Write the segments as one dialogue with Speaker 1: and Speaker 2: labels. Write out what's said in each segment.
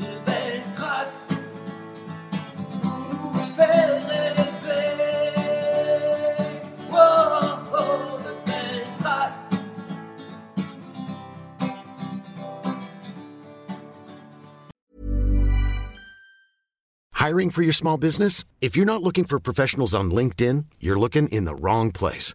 Speaker 1: de belles traces pour nous faire rêver. Oh, oh, de belles traces.
Speaker 2: Hiring for your small business? If you're not looking for professionals on LinkedIn, you're looking in the wrong place.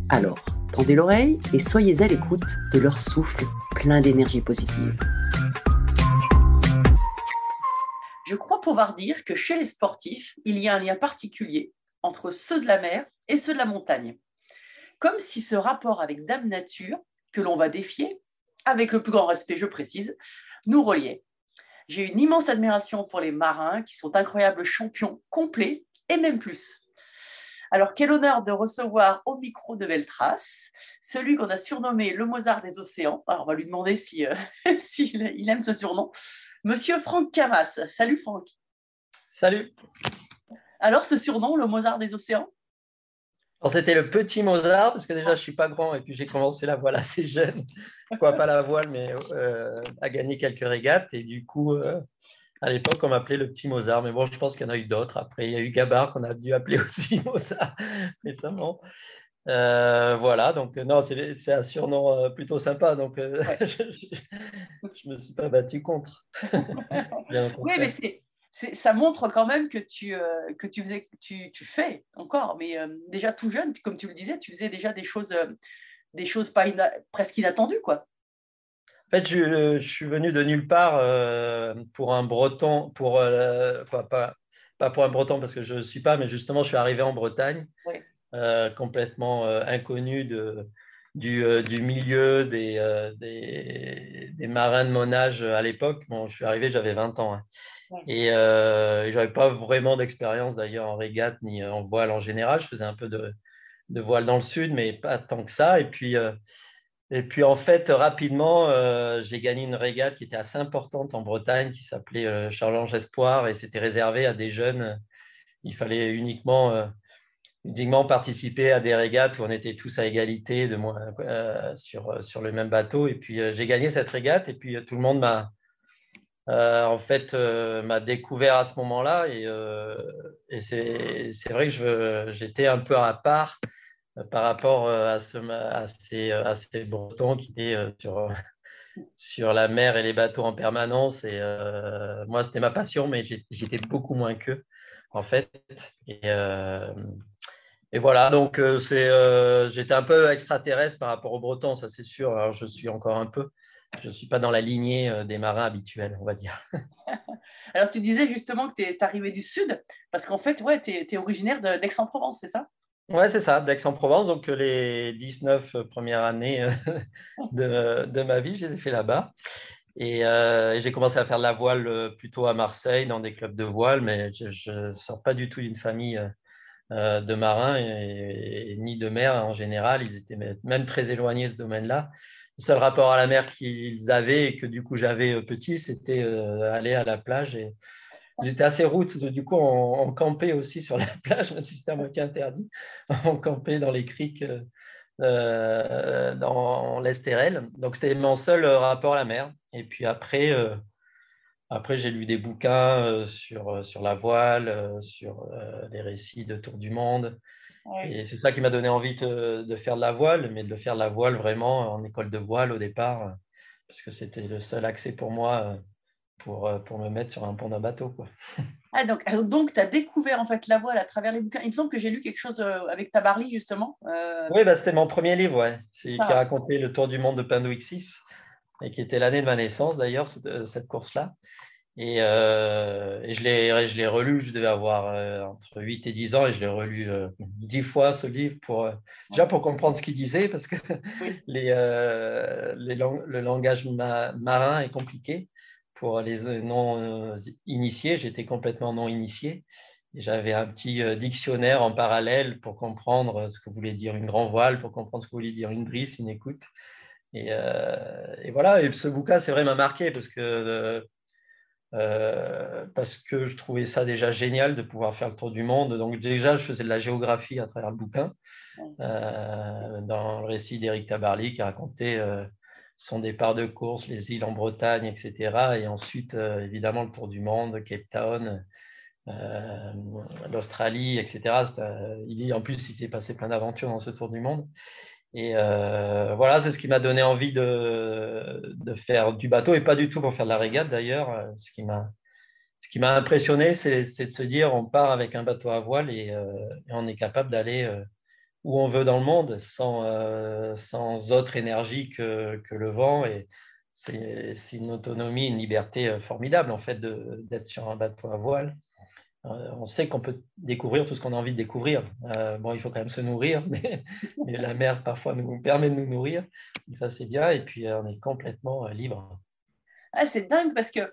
Speaker 3: Alors, tendez l'oreille et soyez à l'écoute de leur souffle plein d'énergie positive. Je crois pouvoir dire que chez les sportifs, il y a un lien particulier entre ceux de la mer et ceux de la montagne. Comme si ce rapport avec Dame Nature, que l'on va défier, avec le plus grand respect, je précise, nous reliait. J'ai une immense admiration pour les marins qui sont incroyables champions complets et même plus. Alors, quel honneur de recevoir au micro de Veltras celui qu'on a surnommé le Mozart des océans. Alors, on va lui demander si, euh, s'il il aime ce surnom. Monsieur Franck Camas. Salut Franck.
Speaker 4: Salut.
Speaker 3: Alors, ce surnom, le Mozart des océans?
Speaker 4: C'était le petit Mozart, parce que déjà, je suis pas grand et puis j'ai commencé la voile assez jeune. Quoi, pas la voile, mais euh, à gagner quelques régates. Et du coup, euh, à l'époque, on m'appelait le petit Mozart. Mais bon, je pense qu'il y en a eu d'autres. Après, il y a eu Gabard qu'on a dû appeler aussi Mozart récemment. Euh, voilà, donc non, c'est un surnom euh, plutôt sympa. Donc, euh, je ne me suis pas battu contre.
Speaker 3: Oui, mais c'est- ça montre quand même que tu, euh, que tu, faisais, tu, tu fais encore. Mais euh, déjà tout jeune, comme tu le disais, tu faisais déjà des choses, euh, des choses pas ina- presque inattendues. Quoi.
Speaker 4: En fait, je, je suis venu de nulle part euh, pour un breton, pour, euh, quoi, pas, pas pour un breton parce que je ne suis pas, mais justement, je suis arrivé en Bretagne,
Speaker 3: Oui.
Speaker 4: euh, complètement euh, inconnu de, du, euh, du milieu des, euh, des, des marins de mon âge à l'époque. Bon, je suis arrivé, j'avais 20 ans. hein. Et euh, je n'avais pas vraiment d'expérience d'ailleurs en régate ni en voile en général. Je faisais un peu de, de voile dans le sud, mais pas tant que ça. Et puis, euh, et puis en fait, rapidement, euh, j'ai gagné une régate qui était assez importante en Bretagne, qui s'appelait euh, Charles-Ange Espoir, et c'était réservé à des jeunes. Il fallait uniquement, euh, uniquement participer à des régates où on était tous à égalité de euh, sur, sur le même bateau. Et puis j'ai gagné cette régate, et puis tout le monde m'a en fait m'a découvert à ce moment-là. Et, et c'est vrai que j'étais un peu à part par rapport euh, euh, à ces Bretons qui étaient euh, sur, la mer et les bateaux en permanence. Et euh, moi, c'était ma passion, mais j'étais beaucoup moins qu'eux, en fait. Et, euh, voilà, donc euh, euh, j'étais un peu extraterrestre par rapport aux Bretons, ça c'est sûr. Alors, je suis encore un peu. Je ne suis pas dans la lignée euh, des marins habituels, on va dire.
Speaker 3: Alors, tu disais justement que tu es arrivé du sud, parce qu'en fait, ouais, tu es, originaire d'Aix-en-Provence, c'est ça?
Speaker 4: Ouais, c'est ça, d'Aix-en-Provence. Donc, les 19 premières années de, de ma vie, j'ai fait là-bas. Et, euh, j'ai commencé à faire de la voile plutôt à Marseille, dans des clubs de voile, mais je ne sors pas du tout d'une famille de marins ni de mer en général. Ils étaient même très éloignés de ce domaine-là. Le seul rapport à la mer qu'ils avaient et que du coup j'avais petit, c'était aller à la plage et, J'étais assez route, du coup, on, campait aussi sur la plage, même si c'était à moitié interdit. On campait dans les criques euh, euh, dans l'Estérel. Donc, c'était mon seul rapport à la mer. Et puis après, euh, après j'ai lu des bouquins sur, sur la voile, sur les récits de Tour du Monde. Et c'est ça qui m'a donné envie de, de, faire de la voile, mais de faire de la voile vraiment en école de voile au départ, parce que c'était le seul accès pour moi pour, euh, pour me mettre sur un pont d'un bateau. Quoi.
Speaker 3: Ah, donc, donc tu as découvert en fait la voile à travers les bouquins. Il me semble que j'ai lu quelque chose euh, avec Tabarly justement.
Speaker 4: Euh. Oui, bah, c'était mon premier livre, ouais. Qui racontait le tour du monde de Pinduix 6 et qui était l'année de ma naissance d'ailleurs, cette course-là. Et, et, je l'ai relu, je devais avoir entre 8 et 10 ans et je l'ai relu dix fois ce livre pour déjà pour comprendre ce qu'il disait parce que les, les le langage marin est compliqué pour les non initiés. J'étais complètement non initié. J'avais un petit euh, dictionnaire en parallèle pour comprendre ce que voulait dire une grand voile, pour comprendre ce que voulait dire une drisse, une écoute. Et, euh, et voilà, et ce bouquin, c'est vrai, m'a marqué parce que, euh, parce que je trouvais ça déjà génial de pouvoir faire le tour du monde. Donc déjà, je faisais de la géographie à travers le bouquin, dans le récit d'Éric Tabarly qui racontait son départ de course, les îles en Bretagne, etc. Et ensuite, euh, évidemment, le tour du monde, Cape Town, euh, l'Australie, etc. il, en plus, il s'est passé plein d'aventures dans ce tour du monde. Et euh, voilà, c'est ce qui m'a donné envie de, faire du bateau et pas du tout pour faire de la régate d'ailleurs. Ce qui m'a ce impressionné, c'est de se dire on part avec un bateau à voile et on est capable d'aller où on veut dans le monde sans, euh, sans autre énergie que, que, le vent. Et c'est une autonomie, une liberté euh, formidable en fait d'être sur un bateau à voile. Euh, on sait qu'on peut découvrir tout ce qu'on a envie de découvrir. bon, il faut quand même se nourrir, mais, la mer parfois nous permet de nous nourrir. ça, c'est bien. Et puis, on est complètement libre.
Speaker 3: Ah, c'est dingue parce que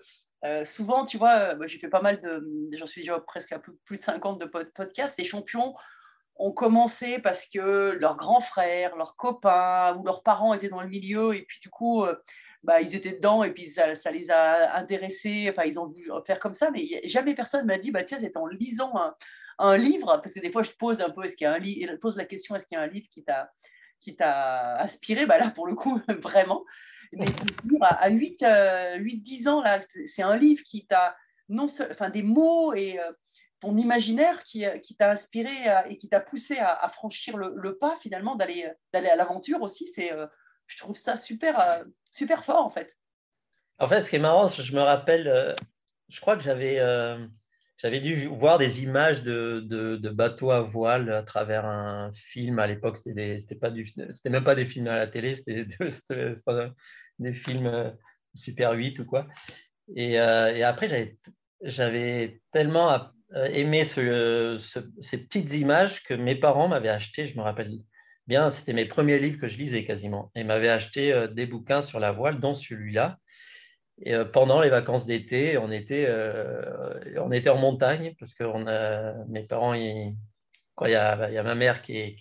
Speaker 3: souvent, tu vois, j'ai fait pas mal de. J'en suis presque à plus, plus de 50 de podcasts. Les champions ont commencé parce que leurs grands frères, leurs copains ou leurs parents étaient dans le milieu et puis du coup, euh, bah, ils étaient dedans et puis ça, les a intéressés. Enfin, ils ont voulu faire comme ça, mais jamais personne m'a dit, bah, tiens, c'est en lisant un, livre, parce que des fois, je pose un peu, est-ce qu'il y a un livre, pose la question, est-ce qu'il y a un livre qui t'a qui t'a inspiré? Bah Là, pour le coup, vraiment. Mais à 8-10 euh, ans, là, c'est un livre qui t'a non enfin, des mots et euh, ton imaginaire qui, euh, t'a inspiré euh, et qui t'a poussé à, franchir le, pas finalement d'aller euh, d'aller à l'aventure aussi c'est je trouve ça super super fort en fait.
Speaker 4: En fait ce qui est marrant je me rappelle je crois que j'avais j'avais dû voir des images de, de, bateaux à voile à travers un film. À l'époque c'était pas du c'était même pas des films à la télé c'était des films super 8 ou quoi. Et, et après j'avais j'avais tellement aimé ce, ces petites images que mes parents m'avaient acheté, je me rappelle bien, c'était mes premiers livres que je lisais quasiment, et m'avaient acheté euh, des bouquins sur la voile, dont celui-là. Et euh, pendant les vacances d'été, on était, on était en montagne parce que mes parents, il, y a, ma mère qui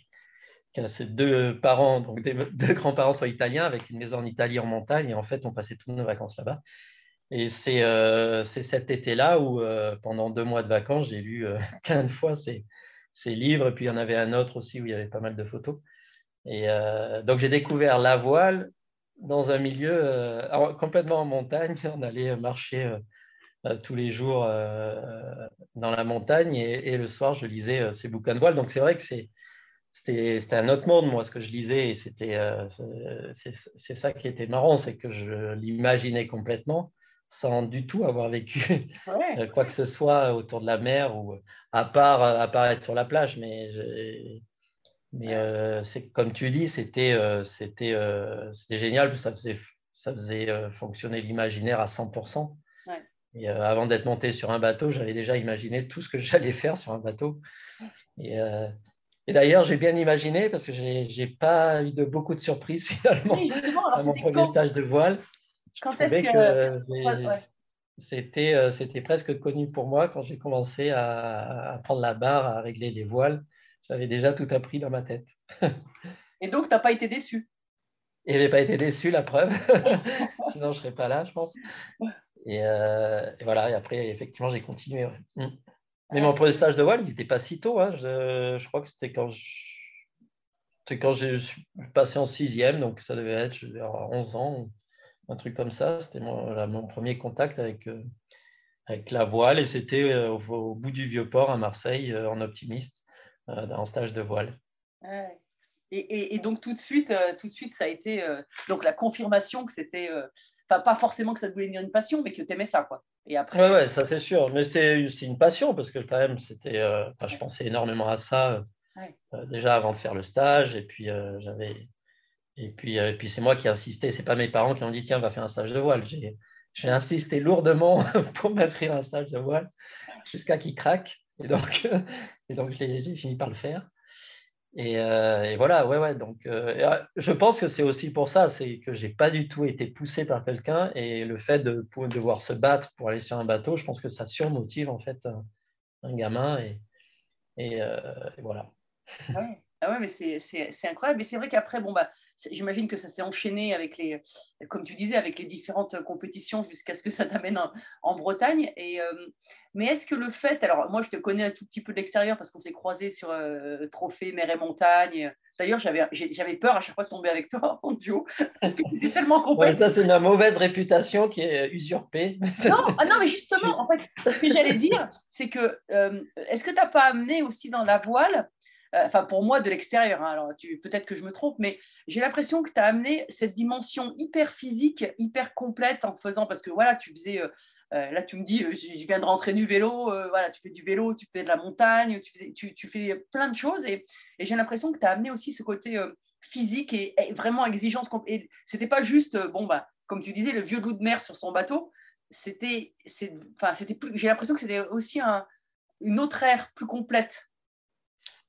Speaker 4: a ses deux parents, donc deux grands-parents sont italiens avec une maison en Italie en montagne. Et en fait, on passait toutes nos vacances là-bas. Et euh, c'est cet été-là où, euh, pendant deux mois de vacances, j'ai lu euh, plein de fois ces, ces, livres. Et puis, il y en avait un autre aussi où il y avait pas mal de photos. Et donc, j'ai découvert la voile dans un milieu complètement en montagne. On allait marcher tous les jours dans la montagne et, le soir, je lisais ces bouquins de voile. Donc, c'est vrai que c'était un autre monde, moi, ce que je lisais. Et c'est ça qui était marrant, c'est que je l'imaginais complètement sans du tout avoir vécu euh, quoi que ce soit autour de la mer ou à part, à part être sur la plage. Mais, mais euh, c'est comme tu dis, c'était euh, c'était génial, ça faisait, ça faisait fonctionner l'imaginaire à 100%. Et avant d'être monté sur un bateau, j'avais déjà imaginé tout ce que j'allais faire sur un bateau. Et, Et d'ailleurs, j'ai bien imaginé parce que j'ai pas eu de beaucoup de surprises finalement
Speaker 3: Oui,
Speaker 4: à mon premier
Speaker 3: quand?
Speaker 4: stage de voile. Je
Speaker 3: Quand
Speaker 4: trouvais
Speaker 3: est-ce
Speaker 4: que
Speaker 3: que-
Speaker 4: j'ai-
Speaker 3: Ouais, ouais.
Speaker 4: c'était euh, c'était presque connu pour moi quand j'ai commencé à, à prendre la barre, à régler les voiles. J'avais déjà tout appris dans ma tête.
Speaker 3: Et donc, tu n'as pas été déçu?
Speaker 4: Et j'ai pas été déçu, la preuve. Sinon, je serais pas là, je pense. Et, euh, et voilà, et après, effectivement, j'ai continué. ouais. Mm. Mais mon premier stage de voile, il n'était pas si tôt. hein. Je, je crois que c'était quand je, c'était quand je suis passé en sixième, donc ça devait être je avoir 11 ans, un truc comme ça. C'était mon, mon premier contact avec, euh, avec la voile et c'était euh, au, au bout du Vieux-Port à Marseille, euh, en optimiste, en stage de voile.
Speaker 3: Ouais. Et, et- et donc tout de suite, tout de suite, ça a été donc la confirmation que c'était, enfin pas forcément que ça voulait devenir une passion, mais que tu aimais ça, quoi. Et après,
Speaker 4: Ouais, ouais, ça c'est sûr. Mais c'était une passion parce que quand même, c'était, euh, je pensais énormément à ça euh,
Speaker 3: Ouais.
Speaker 4: déjà avant de faire le stage. Et puis, euh, j'avais, et puis, euh, puis c'est moi qui ai insisté. C'est pas mes parents qui ont dit tiens, va faire un stage de voile. J'ai, insisté lourdement pour m'inscrire à un stage de voile jusqu'à qu'il craque. Et donc, et donc j'ai fini par le faire. Et, euh, voilà, ouais, ouais. Donc, euh, je pense que c'est aussi pour ça, c'est que j'ai pas du tout été poussé par quelqu'un et le fait de devoir se battre pour aller sur un bateau, je pense que ça surmotive en fait un, gamin et, et, voilà.
Speaker 3: Ah ouais, mais c'est- incroyable. Mais c'est vrai qu'après, bon, bah, j'imagine que ça s'est enchaîné avec les, comme tu disais, avec les différentes compétitions jusqu'à ce que ça t'amène en, en Bretagne. Et, euh, mais est-ce que le fait, alors moi je te connais un tout petit peu de l'extérieur parce qu'on s'est croisés sur euh, Trophée, Mer et Montagne. D'ailleurs, j'avais peur à chaque fois de tomber avec toi en duo parce que c'était tellement
Speaker 4: Ouais,
Speaker 3: complexe.
Speaker 4: ça, c'est ma mauvaise réputation qui est usurpée.
Speaker 3: Non, ah non, mais justement, en fait, ce que j'allais dire, c'est que euh, est-ce que tu n'as pas amené aussi dans la voile, euh, enfin pour moi de l'extérieur, hein, alors peut-être que je me trompe, mais j'ai l'impression que tu as amené cette dimension hyper physique, hyper complète en faisant, parce que voilà, tu faisais, euh, euh, là tu me dis, euh, je viens de rentrer du vélo, euh, voilà, tu fais du vélo, tu fais de la montagne, tu, faisais- tu, fais plein de choses, et, j'ai l'impression que tu as amené aussi ce côté euh, physique et, vraiment exigence. Et c'était pas juste, euh, bon, bah, comme tu disais, le vieux loup de mer sur son bateau, c'était, enfin, c'était plus, j'ai l'impression que c'était aussi un- une autre ère plus complète.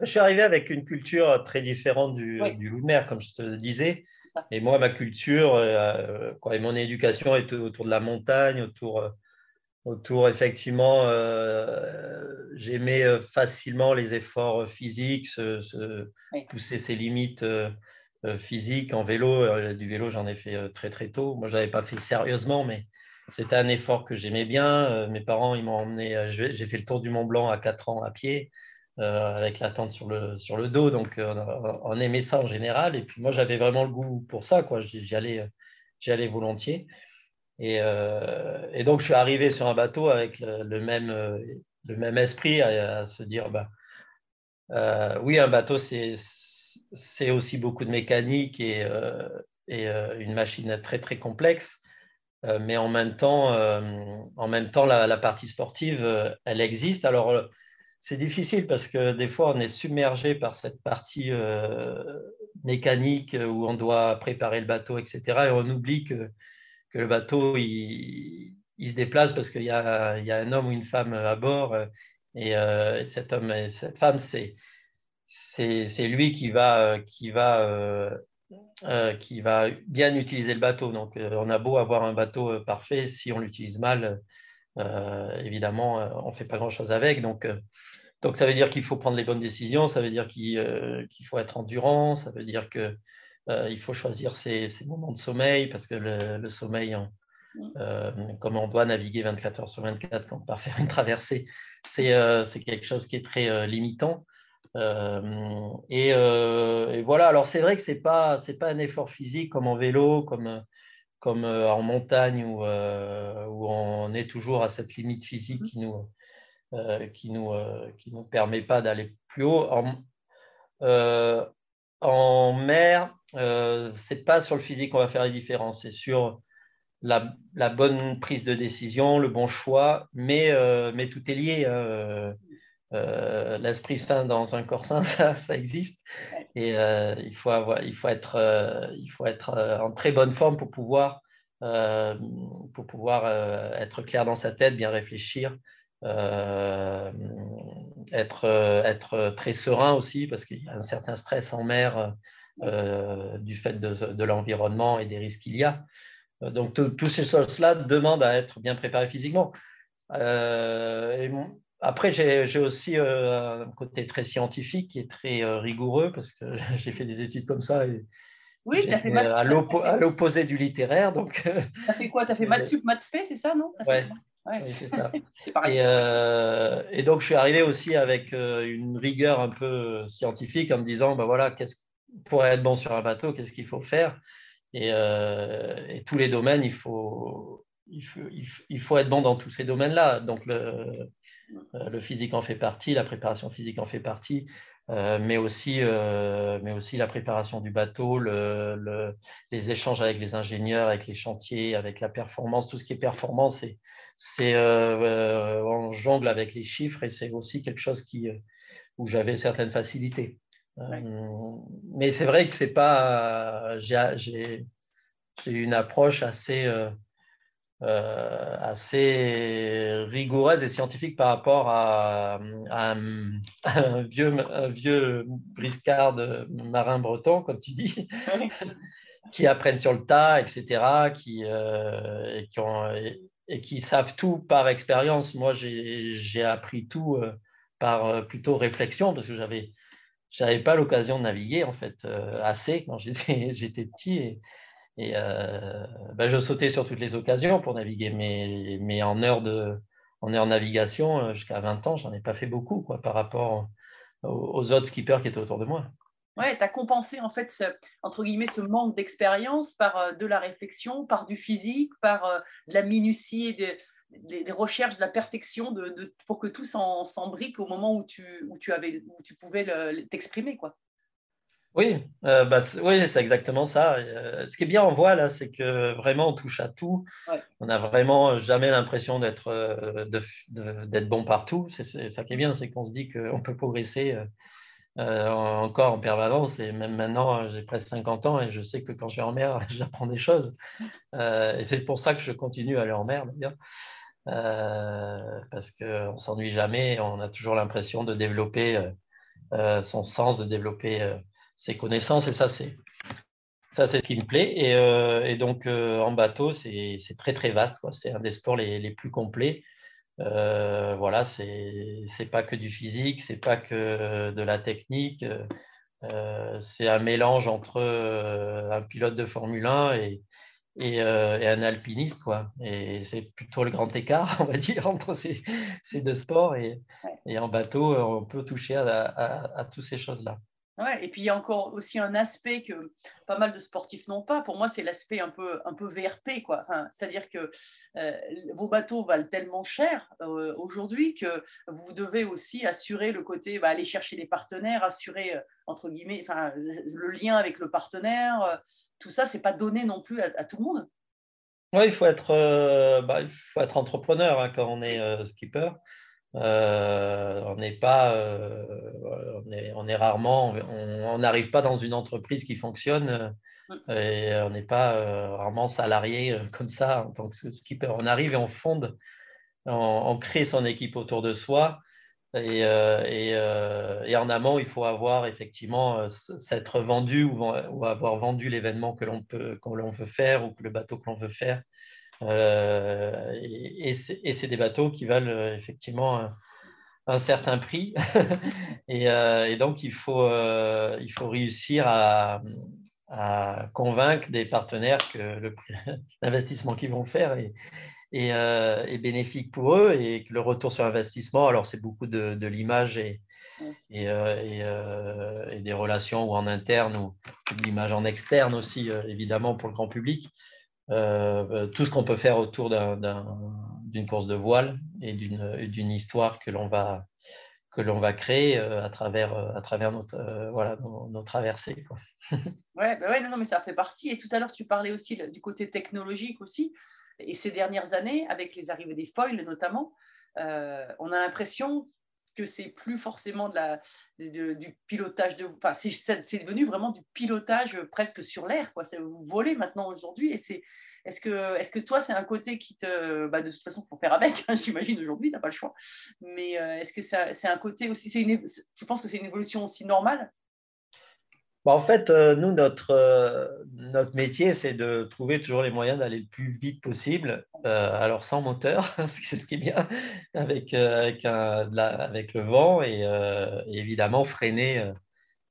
Speaker 4: Je suis arrivé avec une culture très différente du,
Speaker 3: Oui.
Speaker 4: du loup de mer, comme je te disais.
Speaker 3: ça.
Speaker 4: Et moi, ma culture euh, quoi, et mon éducation est autour de la montagne, autour, euh, autour effectivement, euh, j'aimais euh, facilement les efforts physiques, se, se
Speaker 3: Oui.
Speaker 4: pousser ses limites euh, euh, physiques en vélo. Euh, Du vélo, j'en ai fait euh, très très tôt. Moi, je n'avais pas fait sérieusement, mais c'était un effort que j'aimais bien. Euh, Mes parents, ils m'ont emmené, euh, j'ai fait le tour du Mont Blanc à 4 ans à pied euh, avec la tente sur le, sur le dos. Donc, euh, on, aimait ça en général. Et puis, moi, j'avais vraiment le goût pour ça. J'y allais, volontiers. Et, euh, et donc, je suis arrivé sur un bateau avec le, même, le même esprit à, se dire bah, oui, un bateau, c'est aussi beaucoup de mécanique et, et une machine très, très complexe. Mais en même temps, en même temps la, la partie sportive, elle existe. Alors, c'est difficile parce que des fois, on est submergé par cette partie euh, mécanique où on doit préparer le bateau, etc. Et on oublie que, que le bateau, il, se déplace parce qu'il y a, un homme ou une femme à bord. euh, Et, euh, et cet homme et cette femme, c'est c'est lui qui va, qui, va, qui va bien utiliser le bateau. Donc, on a beau avoir un bateau parfait, si on l'utilise mal, évidemment, on ne fait pas grand-chose avec. Donc, donc, ça veut dire qu'il faut prendre les bonnes décisions, ça veut dire qu'il euh, qu'il faut être endurant, ça veut dire que euh, il faut choisir ses, ses moments de sommeil parce que le, le sommeil, hein, euh, comme on doit naviguer 24 heures sur 24 quand on part faire une traversée, c'est quelque chose qui est très limitant. Et, et voilà, alors c'est vrai que ce n'est pas, c'est pas un effort physique comme en vélo, comme, comme en montagne où, où on est toujours à cette limite physique qui nous, euh, qui nous, euh, qui nous permet pas d'aller plus haut. En, euh, en mer, euh, c'est pas sur le physique qu'on va faire les différences, c'est sur la, bonne prise de décision, le bon choix, mais, mais tout est lié. hein. L'esprit sain dans un corps sain, ça, ça existe. Et il, faut avoir, il faut être, il faut être en très bonne forme pour pouvoir, pour pouvoir être clair dans sa tête, bien réfléchir être, être très serein aussi, parce qu'il y a un certain stress en mer du fait de, l'environnement et des risques qu'il y a. Donc, toutes ces choses-là demandent à être bien préparé physiquement. Et après, j'ai aussi un côté très scientifique est très rigoureux parce que j'ai fait des études comme ça. Et
Speaker 3: oui, tu as fait
Speaker 4: à l'opposé du littéraire. Donc...
Speaker 3: Tu as fait quoi? Tu as fait maths sup, maths spé, c'est ça, non?
Speaker 4: Ouais. Oui, c'est ça. et, euh, et, donc, je suis arrivé aussi avec euh, une rigueur un peu scientifique en me disant, ben voilà, qu'est-ce, pour être bon sur un bateau, qu'est-ce qu'il faut faire et, euh, et, tous les domaines, il faut, il faut, il faut, être bon dans tous ces domaines-là. Donc, le, le, physique en fait partie, la préparation physique en fait partie, mais, aussi, mais aussi la préparation du bateau, le, les échanges avec les ingénieurs, avec les chantiers, avec la performance, tout ce qui est performance, c'est euh, euh, on jongle avec les chiffres et c'est aussi quelque chose qui, euh, où j'avais certaines facilités. mais c'est vrai que c'est pas. J'ai une approche assez, assez rigoureuse et scientifique par rapport à, un, vieux, vieux briscard de marin breton, comme tu dis. qui apprennent sur le tas, etc., qui, et qui ont, et qui savent tout par expérience. Moi, j'ai appris tout euh, par euh, plutôt réflexion parce que j'avais j'avais pas l'occasion de naviguer en fait euh, assez quand j'étais petit et, et ben, je sautais sur toutes les occasions pour naviguer mais, mais en heure de en heure navigation jusqu'à 20 ans j'en ai pas fait beaucoup quoi par rapport aux autres skippers qui étaient autour de moi
Speaker 3: Ouais, tu as compensé en fait ce, entre guillemets ce manque d'expérience par euh, de la réflexion, par du physique, par euh, de la minutie et des, recherches de la perfection de, pour que tout s'embrique au moment où tu, où tu, avais, où tu pouvais t'exprimer. quoi.
Speaker 4: Oui, euh, bah, oui c'est exactement ça. ce qui est bien en voile, c'est que vraiment on touche à tout. On n'a vraiment jamais l'impression d'être d'être bon partout. C'est ça qui est bien, c'est qu'on se dit qu'on peut progresser euh, encore en permanence. Et même maintenant, j'ai presque 50 ans et je sais que quand je vais en mer, j'apprends des choses. Euh, et c'est pour ça que je continue à aller en mer d'ailleurs. Euh, parce qu'on ne s'ennuie jamais, on a toujours l'impression de développer son sens, de développer ses connaissances. Et ça, c'est ça, c'est ce qui me plaît. Et, donc, en bateau, c'est très, très vaste. C'est un des sports les plus complets. Euh, voilà, c'est pas que du physique, c'est pas que de la technique. Euh, c'est un mélange entre euh, un pilote de Formule 1 et, et, un alpiniste, quoi. Et c'est plutôt le grand écart, on va dire, entre ces, ces deux sports. Et, et, en bateau, on peut toucher à, à, à toutes ces choses-là.
Speaker 3: Ouais, et puis il y a encore aussi un aspect que pas mal de sportifs n'ont pas. Pour moi, c'est l'aspect un peu, un peu VRP. Quoi. c'est-à-dire que euh, vos bateaux valent tellement cher euh, aujourd'hui que vous devez aussi assurer le côté, bah, aller chercher des partenaires, assurer, euh, entre guillemets, le lien avec le partenaire. tout ça, c'est pas donné non plus à, tout le monde.
Speaker 4: Oui, il faut être, bah, il faut être entrepreneur hein, quand on est skipper. Euh, on n'est pas, euh, on, est, rarement, on n'arrive pas dans une entreprise qui fonctionne mm. et on n'est pas rarement salarié comme ça en tant que skipper. On arrive et on fonde, on, crée son équipe autour de soi. Et, et, en amont, il faut avoir effectivement s'être vendu ou, ou, avoir vendu l'événement que l'on peut, que l'on veut faire ou que le bateau que l'on veut faire. Euh, et, c'est des bateaux qui valent euh, effectivement un, certain prix. Euh, et, donc, il faut, il faut réussir à, convaincre des partenaires que l'investissement qu'ils vont faire est, est, bénéfique pour eux et que le retour sur investissement, alors c'est beaucoup de, de l'image et, et, et, des relations ou en interne ou de l'image en externe aussi, évidemment, pour le grand public. Euh, tout ce qu'on peut faire autour d'une course de voile et d'une histoire que l'on va, que l'on va créer euh, à travers, euh, à travers notre, voilà, nos, traversées. Quoi.
Speaker 3: ouais, bah ouais non, mais ça fait partie. Et tout à l'heure, tu parlais aussi du côté technologique aussi. Et ces dernières années, avec les arrivées des foils notamment, on a l'impression c'est plus forcément de la, du pilotage de. Enfin, c'est devenu vraiment du pilotage presque sur l'air. Vous volez maintenant aujourd'hui et c'est Est-ce que, est que toi, c'est un côté qui te. Bah, de toute façon, il faut faire avec, hein, j'imagine, aujourd'hui, tu n'as pas le choix. Mais est-ce que c'est un côté aussi. Une, je pense que c'est une évolution aussi normale
Speaker 4: bah, en fait, euh, nous, notre, euh, notre métier, c'est de trouver toujours les moyens d'aller le plus vite possible, euh, alors sans moteur, c'est ce qui est bien, avec, avec, un, avec le vent et, évidemment freiné,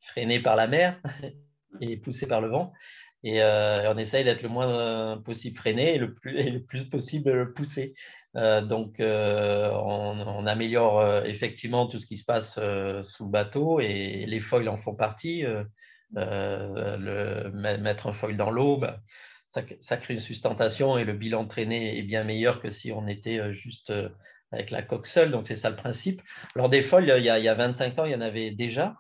Speaker 4: freiné par la mer et poussé par le vent. Et on essaye d'être le moins possible freiné et le plus, le plus possible poussé. donc, on, on, améliore effectivement tout ce qui se passe sous le bateau et les foils en font partie. Euh, mettre un foil dans l'eau, ça, crée une sustentation et le bilan traîné est bien meilleur que si on était euh, juste euh, avec la coque seule. Donc, c'est ça le principe. Alors, des foils, il y, a, il y a 25 ans, il y en avait déjà.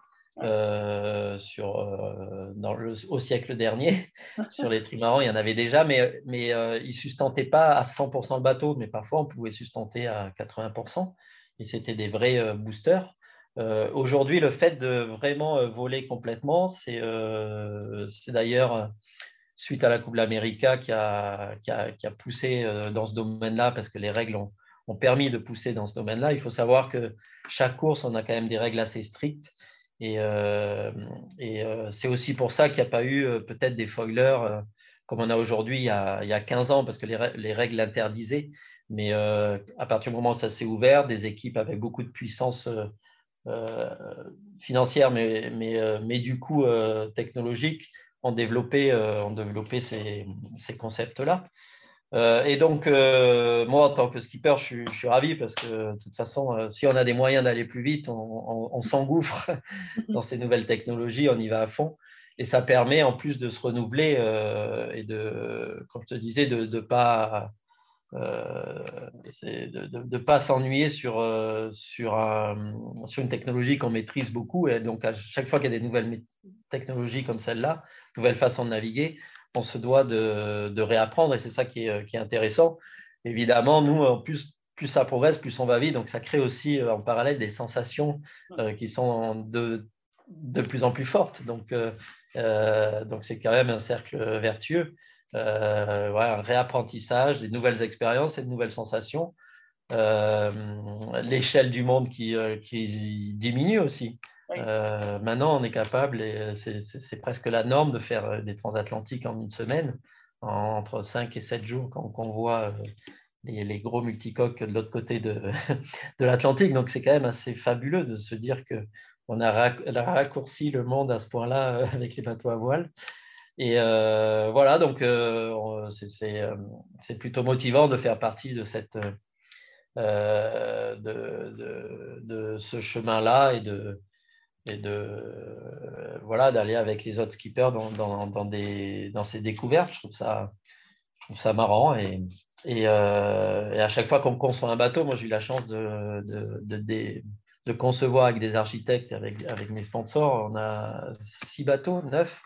Speaker 4: au siècle dernier, sur les trimarans, il y en avait déjà, mais, mais ils ne sustentaient pas à 100% le bateau, mais parfois on pouvait sustenter à 80%, et c'était des vrais boosters. Euh, aujourd'hui, le fait de vraiment euh, voler complètement, c'est euh, d'ailleurs suite à la Coupe de qui a, poussé dans ce domaine-là, parce que les règles ont, permis de pousser dans ce domaine-là. Il faut savoir que chaque course, on a quand même des règles assez strictes. Et, c'est aussi pour ça qu'il n'y a pas eu peut-être des foilers comme on a aujourd'hui il, y a, il y a 15 ans, parce que les, les règles l'interdisaient. Mais à partir du moment où ça s'est ouvert, des équipes avec beaucoup de puissance financières, mais, mais, euh, mais, du coup euh, technologiques, ont développé, ont développé ces, ces concepts-là. et donc, moi, en tant que skipper, je suis, je suis, ravi parce que, de toute façon, si on a des moyens d'aller plus vite, on, on, s'engouffre dans ces nouvelles technologies, on y va à fond. Et ça permet, en plus de se renouveler et de, comme je te disais, de ne pas euh, de ne pas s'ennuyer sur, euh, sur, sur, une technologie qu'on maîtrise beaucoup. Et donc, à chaque fois qu'il y a des nouvelles technologies comme celle-là, nouvelles façons de naviguer, on se doit de, de réapprendre et c'est ça qui est, qui est, intéressant. Évidemment, nous, plus, plus ça progresse, plus on va vite. Donc, ça crée aussi en parallèle des sensations euh, qui sont de, de plus en plus fortes. Donc, donc c'est quand même un cercle vertueux euh, un réapprentissage, des nouvelles expériences et de nouvelles sensations. Euh, l'échelle du monde qui, euh, qui diminue aussi. Euh, maintenant, on est capable, et c'est presque la norme, de faire des transatlantiques en une semaine, entre 5 et 7 jours, quand, on voit les, les, gros multicoques de l'autre côté de, de l'Atlantique. Donc, c'est quand même assez fabuleux de se dire qu'on a, raccourci le monde à ce point-là avec les bateaux à voile. Et euh, voilà, donc euh, euh, c'est plutôt motivant de faire partie de, cette, de, de, de, ce chemin-là et de, et de voilà d'aller avec les autres skippers dans, dans, des, dans ces découvertes. Je trouve ça, je trouve ça marrant. Et, et, et à chaque fois qu'on conçoit un bateau, moi j'ai eu la chance de, de, de, concevoir avec des architectes, avec, avec mes sponsors. On a six bateaux, neuf.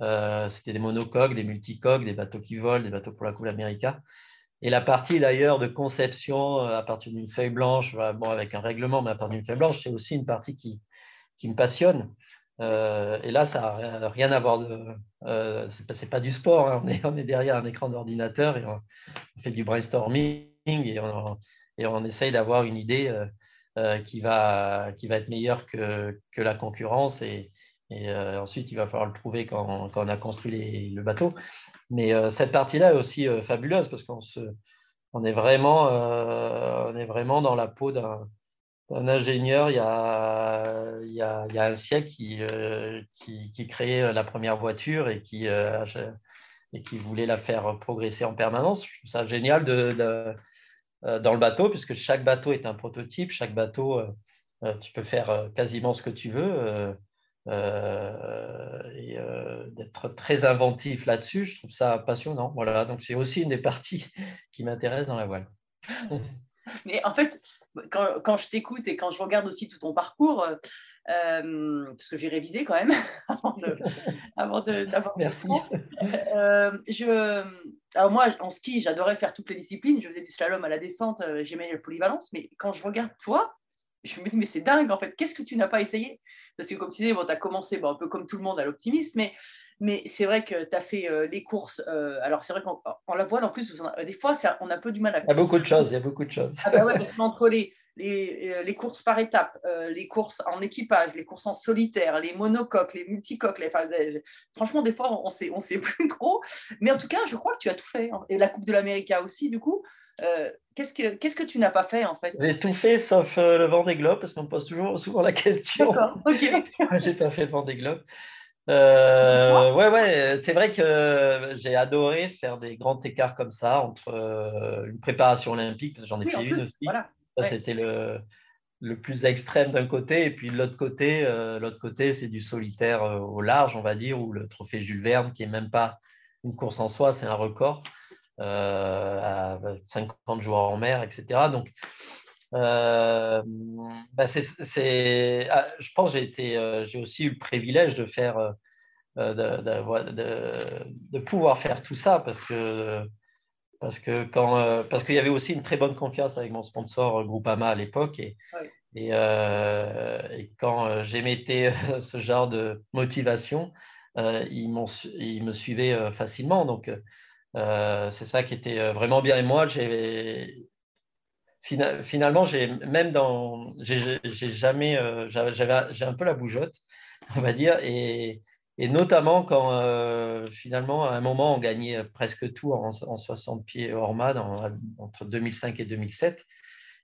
Speaker 4: Euh, c'était des monocoques, des multicoques, des bateaux qui volent, des bateaux pour la Coupe America. Et la partie d'ailleurs de conception euh, à partir d'une feuille blanche, bon, avec un règlement, mais à partir d'une feuille blanche, c'est aussi une partie qui, me passionne. Euh, et là, ça n'a rien à voir de. Euh, c'est pas, du sport, hein. on, est, derrière un écran d'ordinateur et on, fait du brainstorming et on, essaye d'avoir une idée qui, va, être meilleure que, la concurrence. Et euh, ensuite, il va falloir le prouver quand, on a construit le bateau. Mais euh, cette partie-là est aussi euh, fabuleuse parce qu'on on est, vraiment, on est vraiment dans la peau d'un ingénieur il y, a, il, y a, il y a un siècle qui, qui, qui, créait la première voiture et qui, et qui voulait la faire progresser en permanence. Je trouve ça génial de, dans le bateau, puisque chaque bateau est un prototype, chaque bateau, tu peux faire quasiment ce que tu veux. Euh, et euh, d'être très inventif là-dessus, je trouve ça passionnant. Voilà, donc c'est aussi une des parties qui m'intéresse dans la voile.
Speaker 3: Mais en fait, quand, quand je t'écoute et quand je regarde aussi tout ton parcours, euh, parce que j'ai révisé quand même avant de, d'avoir.
Speaker 4: Merci.
Speaker 3: je, alors moi, en ski, j'adorais faire toutes les disciplines. Je faisais du slalom à la descente, j'aimais la polyvalence. Mais quand je regarde toi, je me dis mais c'est dingue en fait. Qu'est-ce que tu n'as pas essayé? Parce que comme tu disais, bon, tu as commencé bon, un peu comme tout le monde à l'optimisme, mais, mais c'est vrai que tu as fait euh, les courses. euh, alors, c'est vrai qu'on on la voit en plus, a- des fois, ça- on a un peu du mal à.
Speaker 4: Il y a beaucoup de choses, il y a beaucoup de choses.
Speaker 3: Ah bah ouais, parce les, les, euh, les courses par étapes, euh, les courses en équipage, les courses en solitaire, les monocoques, les multicoques, les, enfin, franchement, des fois, on ne on sait plus trop. Mais en tout cas, je crois que tu as tout fait. hein. Et la Coupe de l'Amérique aussi, du coup. Euh, qu'est-ce, que, qu'est-ce que tu n'as pas fait, en fait?
Speaker 4: J'ai tout fait sauf euh, le Vendée Globe, parce qu'on me pose toujours souvent la question.
Speaker 3: Ok.
Speaker 4: J'ai pas fait le Vendée Globe. Euh, ouais, ouais, c'est vrai que j'ai adoré faire des grands écarts comme ça entre euh, une préparation olympique, parce que j'en ai
Speaker 3: Oui,
Speaker 4: fait une
Speaker 3: plus,
Speaker 4: aussi.
Speaker 3: voilà.
Speaker 4: Ça,
Speaker 3: Ouais.
Speaker 4: c'était le, le plus extrême d'un côté. Et puis de l'autre côté, euh, l'autre côté, c'est du solitaire au large, on va dire, ou le trophée Jules Verne, qui est même pas une course en soi, c'est un record à 50 jours en mer, etc. Donc, euh, bah, ah, je pense que j'ai été, euh, j'ai aussi eu le privilège de faire, euh, de, d'avoir- de- de pouvoir faire tout ça parce que parce que quand euh, parce qu'il y avait aussi une très bonne confiance avec mon sponsor euh, Groupama à l'époque et
Speaker 3: Ouais.
Speaker 4: et, euh, et quand euh, j'émettais euh, ce genre de motivation, euh, ils ils me suivaient euh, facilement donc euh, c'est ça qui était euh, vraiment bien et moi j'ai fina- finalement j'ai même dans j'ai jamais euh, j'avais j'ai un peu la bougeotte on va dire et notamment quand euh, finalement, à un moment, on gagnait presque tout en, en 60 pieds mât dans- entre 2005 et 2007.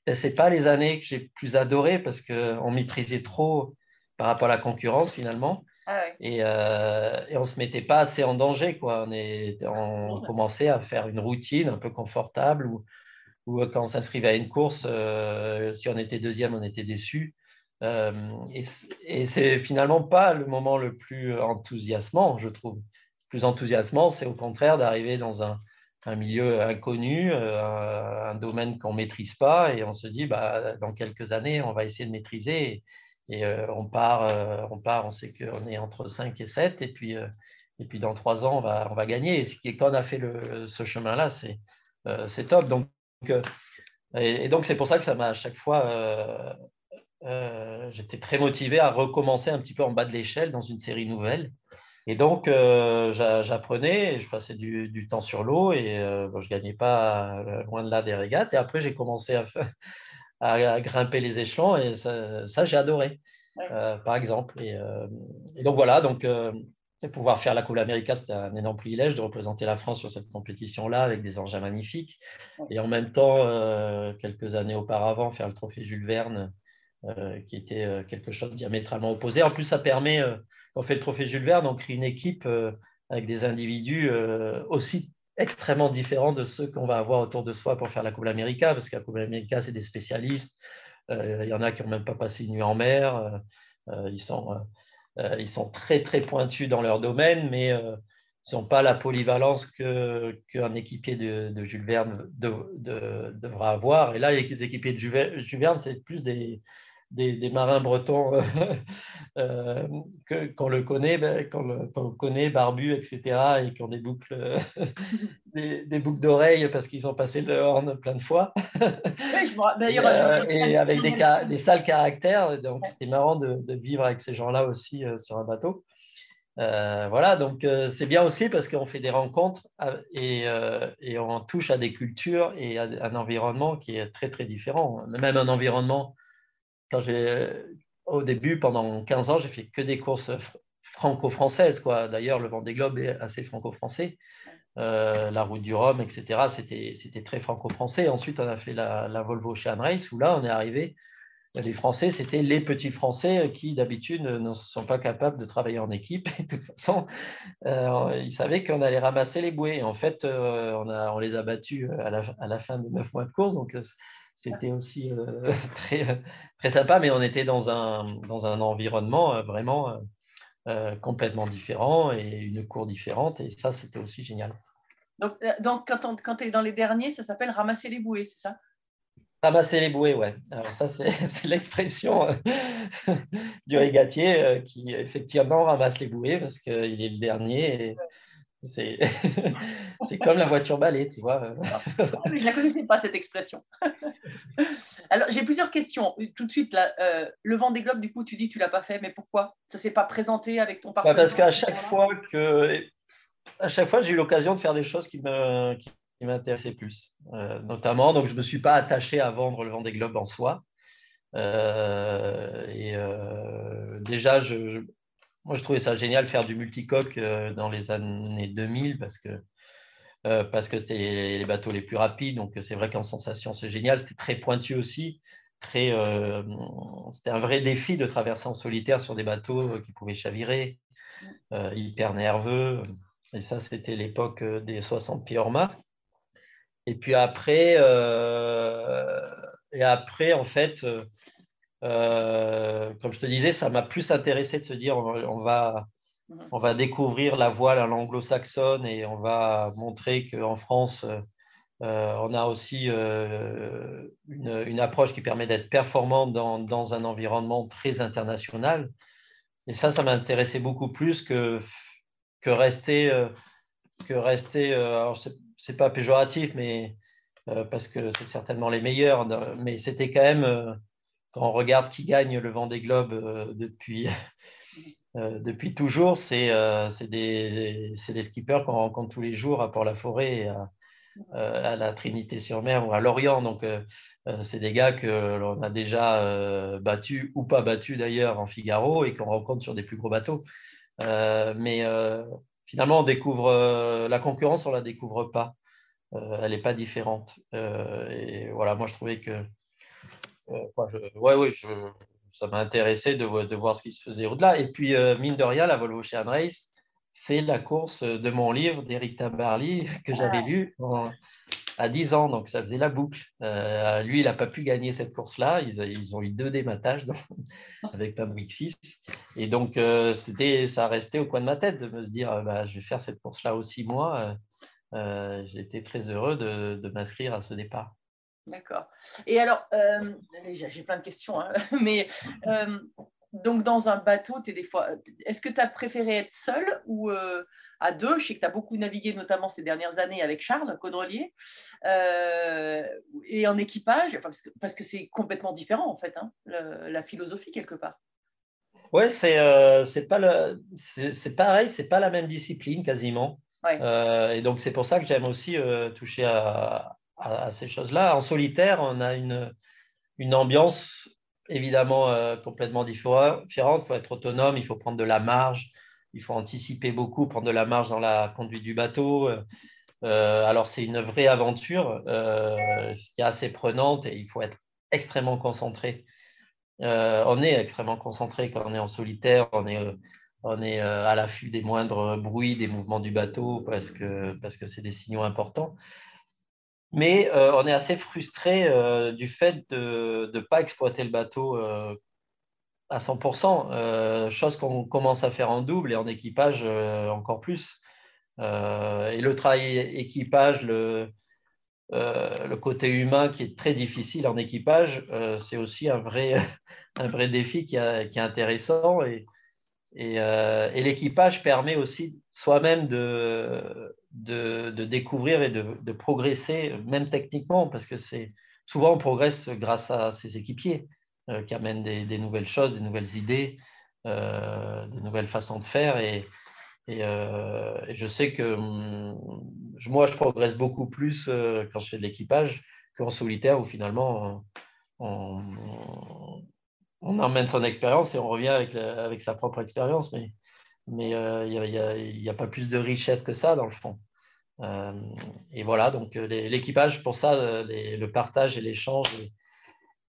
Speaker 4: Et ce n'est pas les années que j'ai plus adoré parce qu'on maîtrisait trop par rapport à la concurrence finalement.
Speaker 3: Ah ouais.
Speaker 4: Et, euh, et on ne se mettait pas assez en danger. Quoi. On, est, on commençait à faire une routine un peu confortable ou, ou quand on s'inscrivait à une course, euh, si on était deuxième, on était déçu. Euh, et et c'est finalement pas le moment le plus enthousiasmant, je trouve. Le plus enthousiasmant, c'est au contraire d'arriver dans un, un milieu inconnu, euh, un, un domaine qu'on ne maîtrise pas, et on se dit, bah, dans quelques années, on va essayer de maîtriser. Et, et, euh, on, part, euh, on part, on sait qu'on est entre 5 et 7, et puis, euh, et puis dans trois ans, on va, on va gagner. Et ce qui quand on a fait le, ce chemin-là, c'est top. Donc, et, donc, c'est pour ça que ça m'a à chaque fois j'étais très motivé à recommencer un petit peu en bas de l'échelle dans une série nouvelle. Et donc, j'a- j'apprenais, je passais du, temps sur l'eau et je ne gagnais pas loin de là des régates. Et après, j'ai commencé à, fa- à, à grimper les échelons et ça, ça, j'ai adoré,
Speaker 3: Ouais.
Speaker 4: euh, par exemple. Et, euh, et donc, voilà, donc, euh, pouvoir faire la Coupe América, c'était un énorme privilège de représenter la France sur cette compétition-là avec des engins magnifiques.
Speaker 3: Ouais.
Speaker 4: Et en même temps, quelques années auparavant, faire le trophée Jules Verne qui était quelque chose de diamétralement opposé. En plus, ça permet, quand on fait le trophée Jules Verne, on crée une équipe avec des individus aussi extrêmement différents de ceux qu'on va avoir autour de soi pour faire la Coupe América, parce que la Coupe América, c'est des spécialistes. Euh, Il y en a qui n'ont même pas passé une nuit en mer. Euh, euh, ils, sont, très, très pointus dans leur domaine, mais ils n'ont pas la polyvalence qu'un équipier de, de Jules Verne de- de- devra avoir. Et là, les équipiers de Jules Verne, c'est plus des, des, des marins bretons euh, euh, que- qu'on le connaît, ben, le, le connaît, barbus, etc., et qui ont des boucles, euh, des, des boucles d'oreilles parce qu'ils ont passé le horn plein de fois, et, euh, et avec des, ca- des sales caractères. Donc, c'était marrant de, de vivre avec ces gens-là aussi euh, sur un bateau. Voilà, donc c'est bien aussi parce qu'on fait des rencontres et, et on touche à des cultures et à un environnement qui est très très différent. Même un environnement, quand j'ai au début, pendant 15 ans, j'ai fait que des courses fr- franco-françaises. quoi. D'ailleurs, le Vendée Globe est assez franco-français. Euh, la route du Rhum, etc., c'était très franco-français. Ensuite, on a fait la, Volvo Ocean Race où là, on est arrivé. Les Français, c'était les petits Français qui, d'habitude, ne sont pas capables de travailler en équipe. De toute façon, euh, ils savaient qu'on allait ramasser les bouées. En fait, euh, on, les a battus à la, fin de neuf mois de course. Donc, c'était aussi euh, très, très sympa. Mais on était dans un, dans un environnement euh, vraiment euh, euh, complètement différent et une cour différente. Et ça, c'était aussi génial.
Speaker 3: donc, euh, donc, quand, quand tu es dans les derniers, ça s'appelle ramasser les bouées, c'est ça?
Speaker 4: Ramasser les bouées, ouais. Alors ça, c'est l'expression euh, du régatier euh, qui, effectivement, ramasse les bouées parce qu'il est le dernier. Et, C'est comme la voiture balai, tu vois.
Speaker 3: je ne la connaissais pas, cette expression. Alors, j'ai plusieurs questions. Tout de suite, là, euh, le vent des globes, du coup, tu dis que tu ne l'as pas fait, mais pourquoi? Ça ne s'est pas présenté avec ton
Speaker 4: bah,
Speaker 3: partenaire
Speaker 4: Parce qu'à chaque fois que... À chaque fois, j'ai eu l'occasion de faire des choses qui me, qui, m'intéressaient plus. Euh, notamment, donc je ne me suis pas attaché à vendre le vent des globes en soi. Euh, et déjà, je, moi, je trouvais ça génial faire du multicoque euh, dans les années 2000 parce que euh, parce que c'était les bateaux les plus rapides. Donc, c'est vrai qu'en sensation, c'est génial. C'était très pointu aussi. Très, euh, c'était un vrai défi de traverser en solitaire sur des bateaux qui pouvaient chavirer, hyper nerveux. Et ça, c'était l'époque des 60 pieds hors. Et puis après, et après, en fait, euh, comme je te disais, ça m'a plus intéressé de se dire on va, on va découvrir la voile à l'anglo-saxonne et on va montrer qu'en France, euh, on a aussi euh, une, approche qui permet d'être performant dans, dans, un environnement très international. Et ça, ça m'intéressait beaucoup plus que, que rester, que rester alors c'est pas péjoratif, mais parce que c'est certainement les meilleurs, mais c'était quand même quand on regarde qui gagne le vent des globes euh, depuis, euh, depuis toujours, c'est euh, des, skippers qu'on rencontre tous les jours à Port-la-Forêt, à, à, la Trinité-sur-Mer ou à Lorient. Donc, c'est des gars que l'on a déjà battus ou pas battus d'ailleurs en Figaro et qu'on rencontre sur des plus gros bateaux. mais finalement, on découvre la concurrence, on la découvre pas. elle n'est pas différente. et voilà, moi, je trouvais que ouais, ça m'a intéressé de, de, voir ce qui se faisait au-delà. Et puis, euh, mine de rien, la Volvo Ocean Race, c'est la course de mon livre d'Eric Tabarly que j'avais lu à 10 ans. Donc, ça faisait la boucle. Euh, lui, il n'a pas pu gagner cette course-là. Ils, ils, ont eu deux dématages avec Pabrik 6. Et donc, euh, c'était, ça restait au coin de ma tête de me se dire bah, je vais faire cette course-là aussi, moi. J'étais très heureux de, de m'inscrire à ce départ.
Speaker 3: D'accord. Et alors, euh, j'ai plein de questions, hein, mais euh, donc dans un bateau, es des fois, est-ce que tu as préféré être seul ou euh, à deux? Je sais que tu as beaucoup navigué, notamment ces dernières années avec Charles Caudrelier, et en équipage, parce que c'est complètement différent en fait, hein, la philosophie quelque part.
Speaker 4: Ouais, c'est c'est pas c'est pareil, c'est pas la même discipline quasiment. et donc c'est pour ça que j'aime aussi toucher à, à, ces choses-là. En solitaire, on a une, ambiance évidemment euh, complètement différente. Il faut être autonome, il faut prendre de la marge, il faut anticiper beaucoup, prendre de la marge dans la conduite du bateau. Euh, alors, c'est une vraie aventure euh, qui est assez prenante et il faut être extrêmement concentré. on est extrêmement concentré quand on est en solitaire, on est, on est à l'affût des moindres bruits, des mouvements du bateau parce que c'est parce que des signaux importants. Mais euh, on est assez frustré euh, du fait de ne pas exploiter le bateau euh, à 100%, chose qu'on commence à faire en double et en équipage encore plus. et le travail équipage, le, côté humain qui est très difficile en équipage, c'est aussi un vrai, défi qui, est intéressant. Et, l'équipage permet aussi soi-même de, de, découvrir et de, progresser, même techniquement, parce que c'est souvent on progresse grâce à ses équipiers euh, qui amènent des, nouvelles choses, des nouvelles idées, euh, des nouvelles façons de faire. Et, et, je sais que hum, moi, je progresse beaucoup plus quand je fais de l'équipage qu'en solitaire, où finalement, on, emmène son expérience et on revient avec, avec sa propre expérience, mais mais euh, il n'y a, pas plus de richesse que ça dans le fond. Euh, et voilà, donc euh, l'équipage, pour ça, le partage et l'échange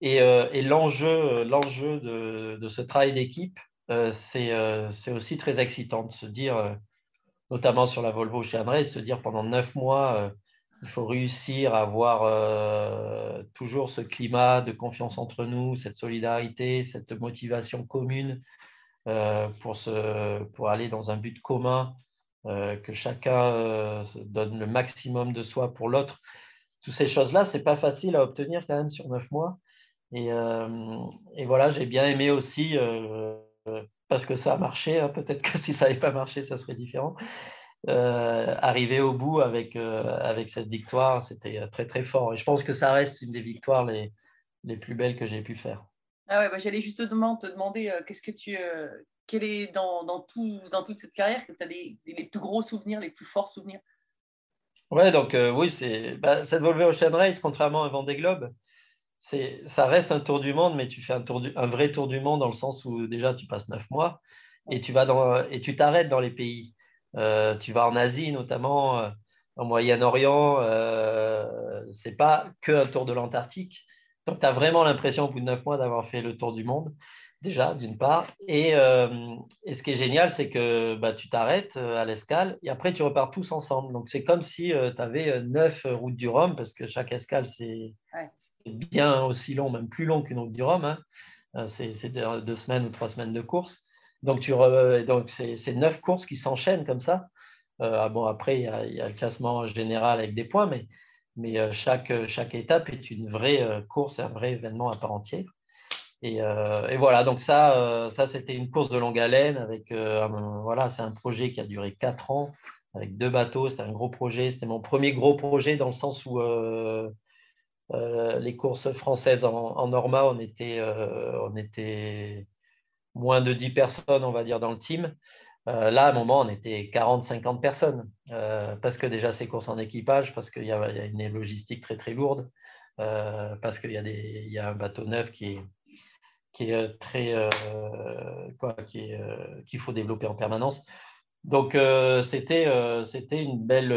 Speaker 4: et, l'enjeu, l'enjeu de, de, ce travail d'équipe, c'est aussi très excitant de se dire, notamment sur la Volvo chez André, se dire pendant neuf mois, il faut réussir à avoir euh, toujours ce climat de confiance entre nous, cette solidarité, cette motivation commune euh, pour, pour aller dans un but commun, euh, que chacun donne le maximum de soi pour l'autre. Toutes ces choses-là, ce n'est pas facile à obtenir quand même sur neuf mois. Et, et voilà, j'ai bien aimé aussi, parce que ça a marché, hein, peut-être que si ça n'avait pas marché, ça serait différent. arriver au bout avec, cette victoire, c'était très très fort. Et je pense que ça reste une des victoires les, les plus belles que j'ai pu faire.
Speaker 3: Ah ouais, bah, j'allais justement te demander qu'est-ce que tu, quel est dans, dans, tout, dans toute cette carrière que tu as les, plus gros souvenirs, les plus forts souvenirs?
Speaker 4: Ouais, donc oui, c'est bah, cette Volvo Ocean Race, contrairement à Vendée Globe, ça reste un tour du monde, mais tu fais un, tour un vrai tour du monde dans le sens où déjà tu passes neuf mois et tu vas dans, et tu t'arrêtes dans les pays. Euh, tu vas en Asie, notamment euh, en Moyen-Orient. Euh, c'est pas que un tour de l'Antarctique. Donc, tu as vraiment l'impression au bout de neuf mois d'avoir fait le tour du monde déjà, d'une part. Euh, et, ce qui est génial, c'est que bah, tu t'arrêtes euh, à l'escale et après, tu repars tous ensemble. Donc, c'est comme si euh, tu avais neuf routes du Rhum, parce que chaque escale, c'est bien aussi long, même plus long qu'une route du Rhum. Hein. C'est deux semaines ou trois semaines de course. Donc, donc c'est neuf courses qui s'enchaînent comme ça. Ah bon, après, il y, a, le classement général avec des points, mais, mais chaque, chaque étape est une vraie course, un vrai événement à part entière. Euh, et, voilà, donc ça, euh, ça c'était une course de longue haleine avec, euh, voilà, c'est un projet qui a duré quatre ans avec deux bateaux. C'était un gros projet. C'était mon premier gros projet dans le sens où les courses françaises en, Norma, on était, on était moins de 10 personnes, on va dire, dans le team. là, à un moment, on était 40-50 personnes parce que déjà, ces courses en équipage, parce qu'il y, a une logistique très, très lourde, parce qu'il y, y, a un bateau neuf qui est qui est euh, très euh, quoi, qui euh, qu'il faut développer en permanence. Donc c'était c'était une belle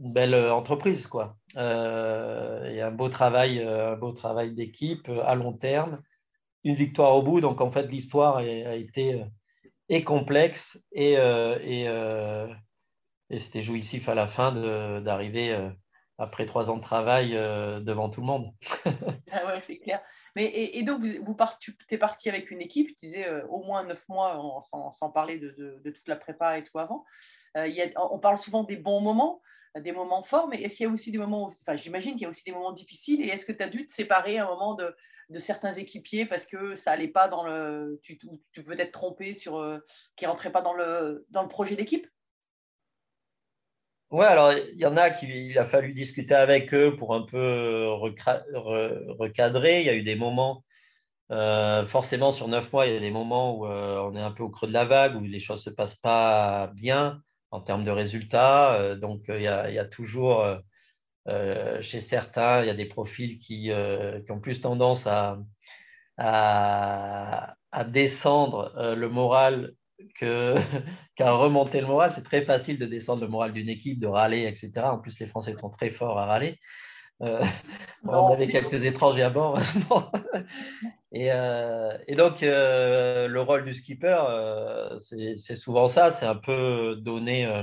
Speaker 4: une belle entreprise quoi. et un beau travail un beau travail d'équipe à long terme, une victoire au bout. Donc en fait l'histoire a, été et complexe et et, et c'était jouissif à la fin d'arriver après trois ans de travail devant tout le monde.
Speaker 3: ah ouais, c'est clair. Mais, et, donc, vous, tu es parti avec une équipe, tu disais euh, au moins neuf mois, sans, parler de, toute la prépa et tout avant. Euh, y a, on parle souvent des bons moments, des moments forts, mais est-ce qu'il y a aussi des moments, enfin, j'imagine qu'il y a aussi des moments difficiles, et est-ce que tu as dû te séparer à un moment de, certains équipiers parce que ça allait pas dans le. Tu, tu peux être trompé sur. Euh, qui rentraient pas dans le, dans le projet d'équipe?
Speaker 4: Ouais, alors il y en a qui il a fallu discuter avec eux pour un peu recadrer. Il y a eu des moments, euh, forcément sur neuf mois, il y a des moments où euh, on est un peu au creux de la vague, où les choses ne se passent pas bien en termes de résultats. Euh, donc il y, a, toujours chez certains, il y a des profils qui, ont plus tendance à, à descendre le moral qu'à remonter le moral. C'est très facile de descendre le moral d'une équipe, de râler, etc. En plus, les Français sont très forts à râler. Euh, on avait quelques étrangers à bord. et, euh, et, donc, euh, le rôle du skipper, c'est souvent ça, c'est un peu donner,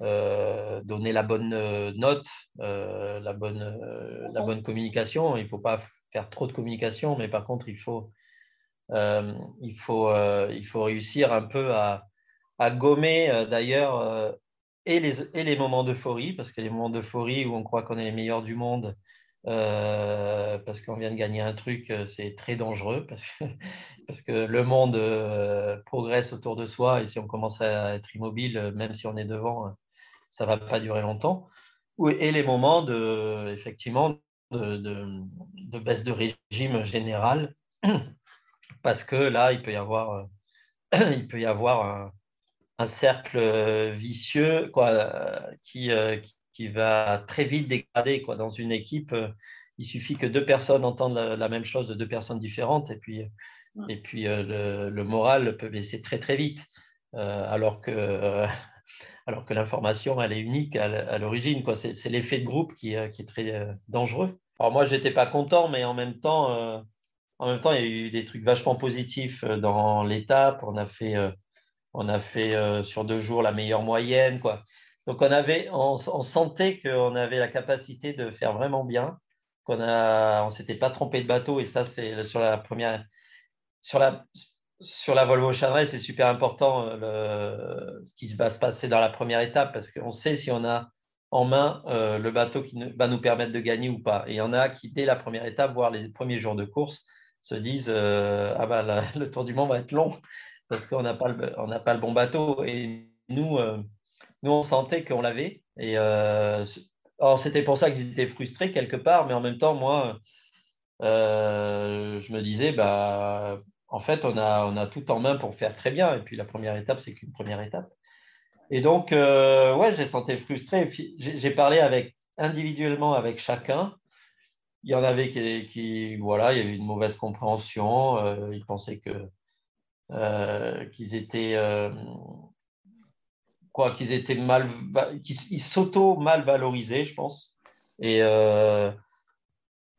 Speaker 4: donner la bonne note, la, bonne, la bonne communication. Il ne faut pas faire trop de communication, mais par contre, il faut il, faut, euh, il faut réussir un peu à, à gommer euh, d'ailleurs et les, et les moments d'euphorie, parce que les moments d'euphorie où on croit qu'on est les meilleurs du monde, parce qu'on vient de gagner un truc, c'est très dangereux, parce que, parce que le monde progresse autour de soi, et si on commence à être immobile, même si on est devant, ça ne va pas durer longtemps. Et les moments de, effectivement, de, de baisse de régime général, parce que là, il peut y avoir, euh, il peut y avoir un, cercle euh, vicieux quoi, euh, qui, qui, va très vite dégrader. Quoi. Dans une équipe, il suffit que deux personnes entendent la, même chose de deux personnes différentes et puis, et puis le, le, moral peut baisser très très vite. alors que, alors que l'information, elle est unique à l'origine. C'est l'effet de groupe qui, qui, est très dangereux. Alors moi, je n'étais pas content, mais en même temps, en même temps, il y a eu des trucs vachement positifs euh, dans l'étape. On a fait, euh, on a fait euh, sur deux jours la meilleure moyenne. Quoi. Donc, on, avait, on, sentait qu'on avait la capacité de faire vraiment bien, qu'on ne on s'était pas trompé de bateau. Et ça, c'est sur la première. Sur la, sur la Volvo Chanel, c'est super important ce qui va se passer dans la première étape parce qu'on sait si on a en main le bateau qui va nous permettre de gagner ou pas. Et il y en a qui, dès la première étape, voire les premiers jours de course, se disent euh, ah bah le tour du monde va être long parce qu'on n'a pas le pas le bon bateau et nous, nous, on sentait qu'on l'avait. Et alors, c'était pour ça qu'ils étaient frustrés quelque part, mais en même temps, moi, je me disais, bah, en fait, on a, on a tout en main pour faire très bien. Et puis, la première étape, c'est qu'une première étape. Et donc, ouais, j'ai senti frustré. J'ai parlé avec, individuellement avec chacun il y en avait qui, voilà, il y avait une mauvaise compréhension. Euh, ils pensaient que euh, qu'ils étaient euh, quoi, qu'ils étaient mal, qu'ils s'auto mal valorisés, je pense. Et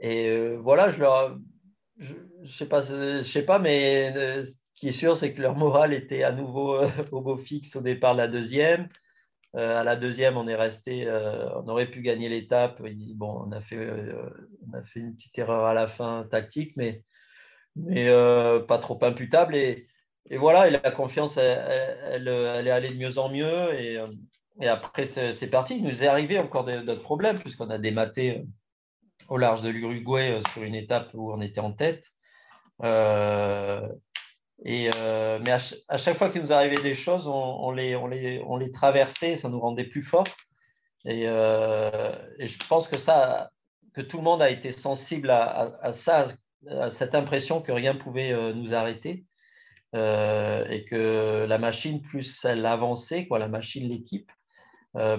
Speaker 4: et voilà, je leur, je, sais pas, je sais pas, mais ce qui est sûr, c'est que leur morale était à nouveau au beau fixe au départ de la deuxième. Euh, à la deuxième, on est resté, euh, on aurait pu gagner l'étape. Bon, on a, fait, euh, on a fait une petite erreur à la fin tactique, mais, mais pas trop imputable. Et, voilà, et la confiance, elle, est allée de mieux en mieux. Et après, c'est parti. Il nous est arrivé encore d'autres problèmes, puisqu'on a dématé au large de l'Uruguay sur une étape où on était en tête. Euh, mais à, chaque fois qu'il nous arrivait des choses, on, les, traversait, ça nous rendait plus forts. Et, euh, et, je pense que ça, que tout le monde a été sensible à, ça, à cette impression que rien ne pouvait euh, nous arrêter. et que la machine, plus elle avançait, quoi, la machine, l'équipe,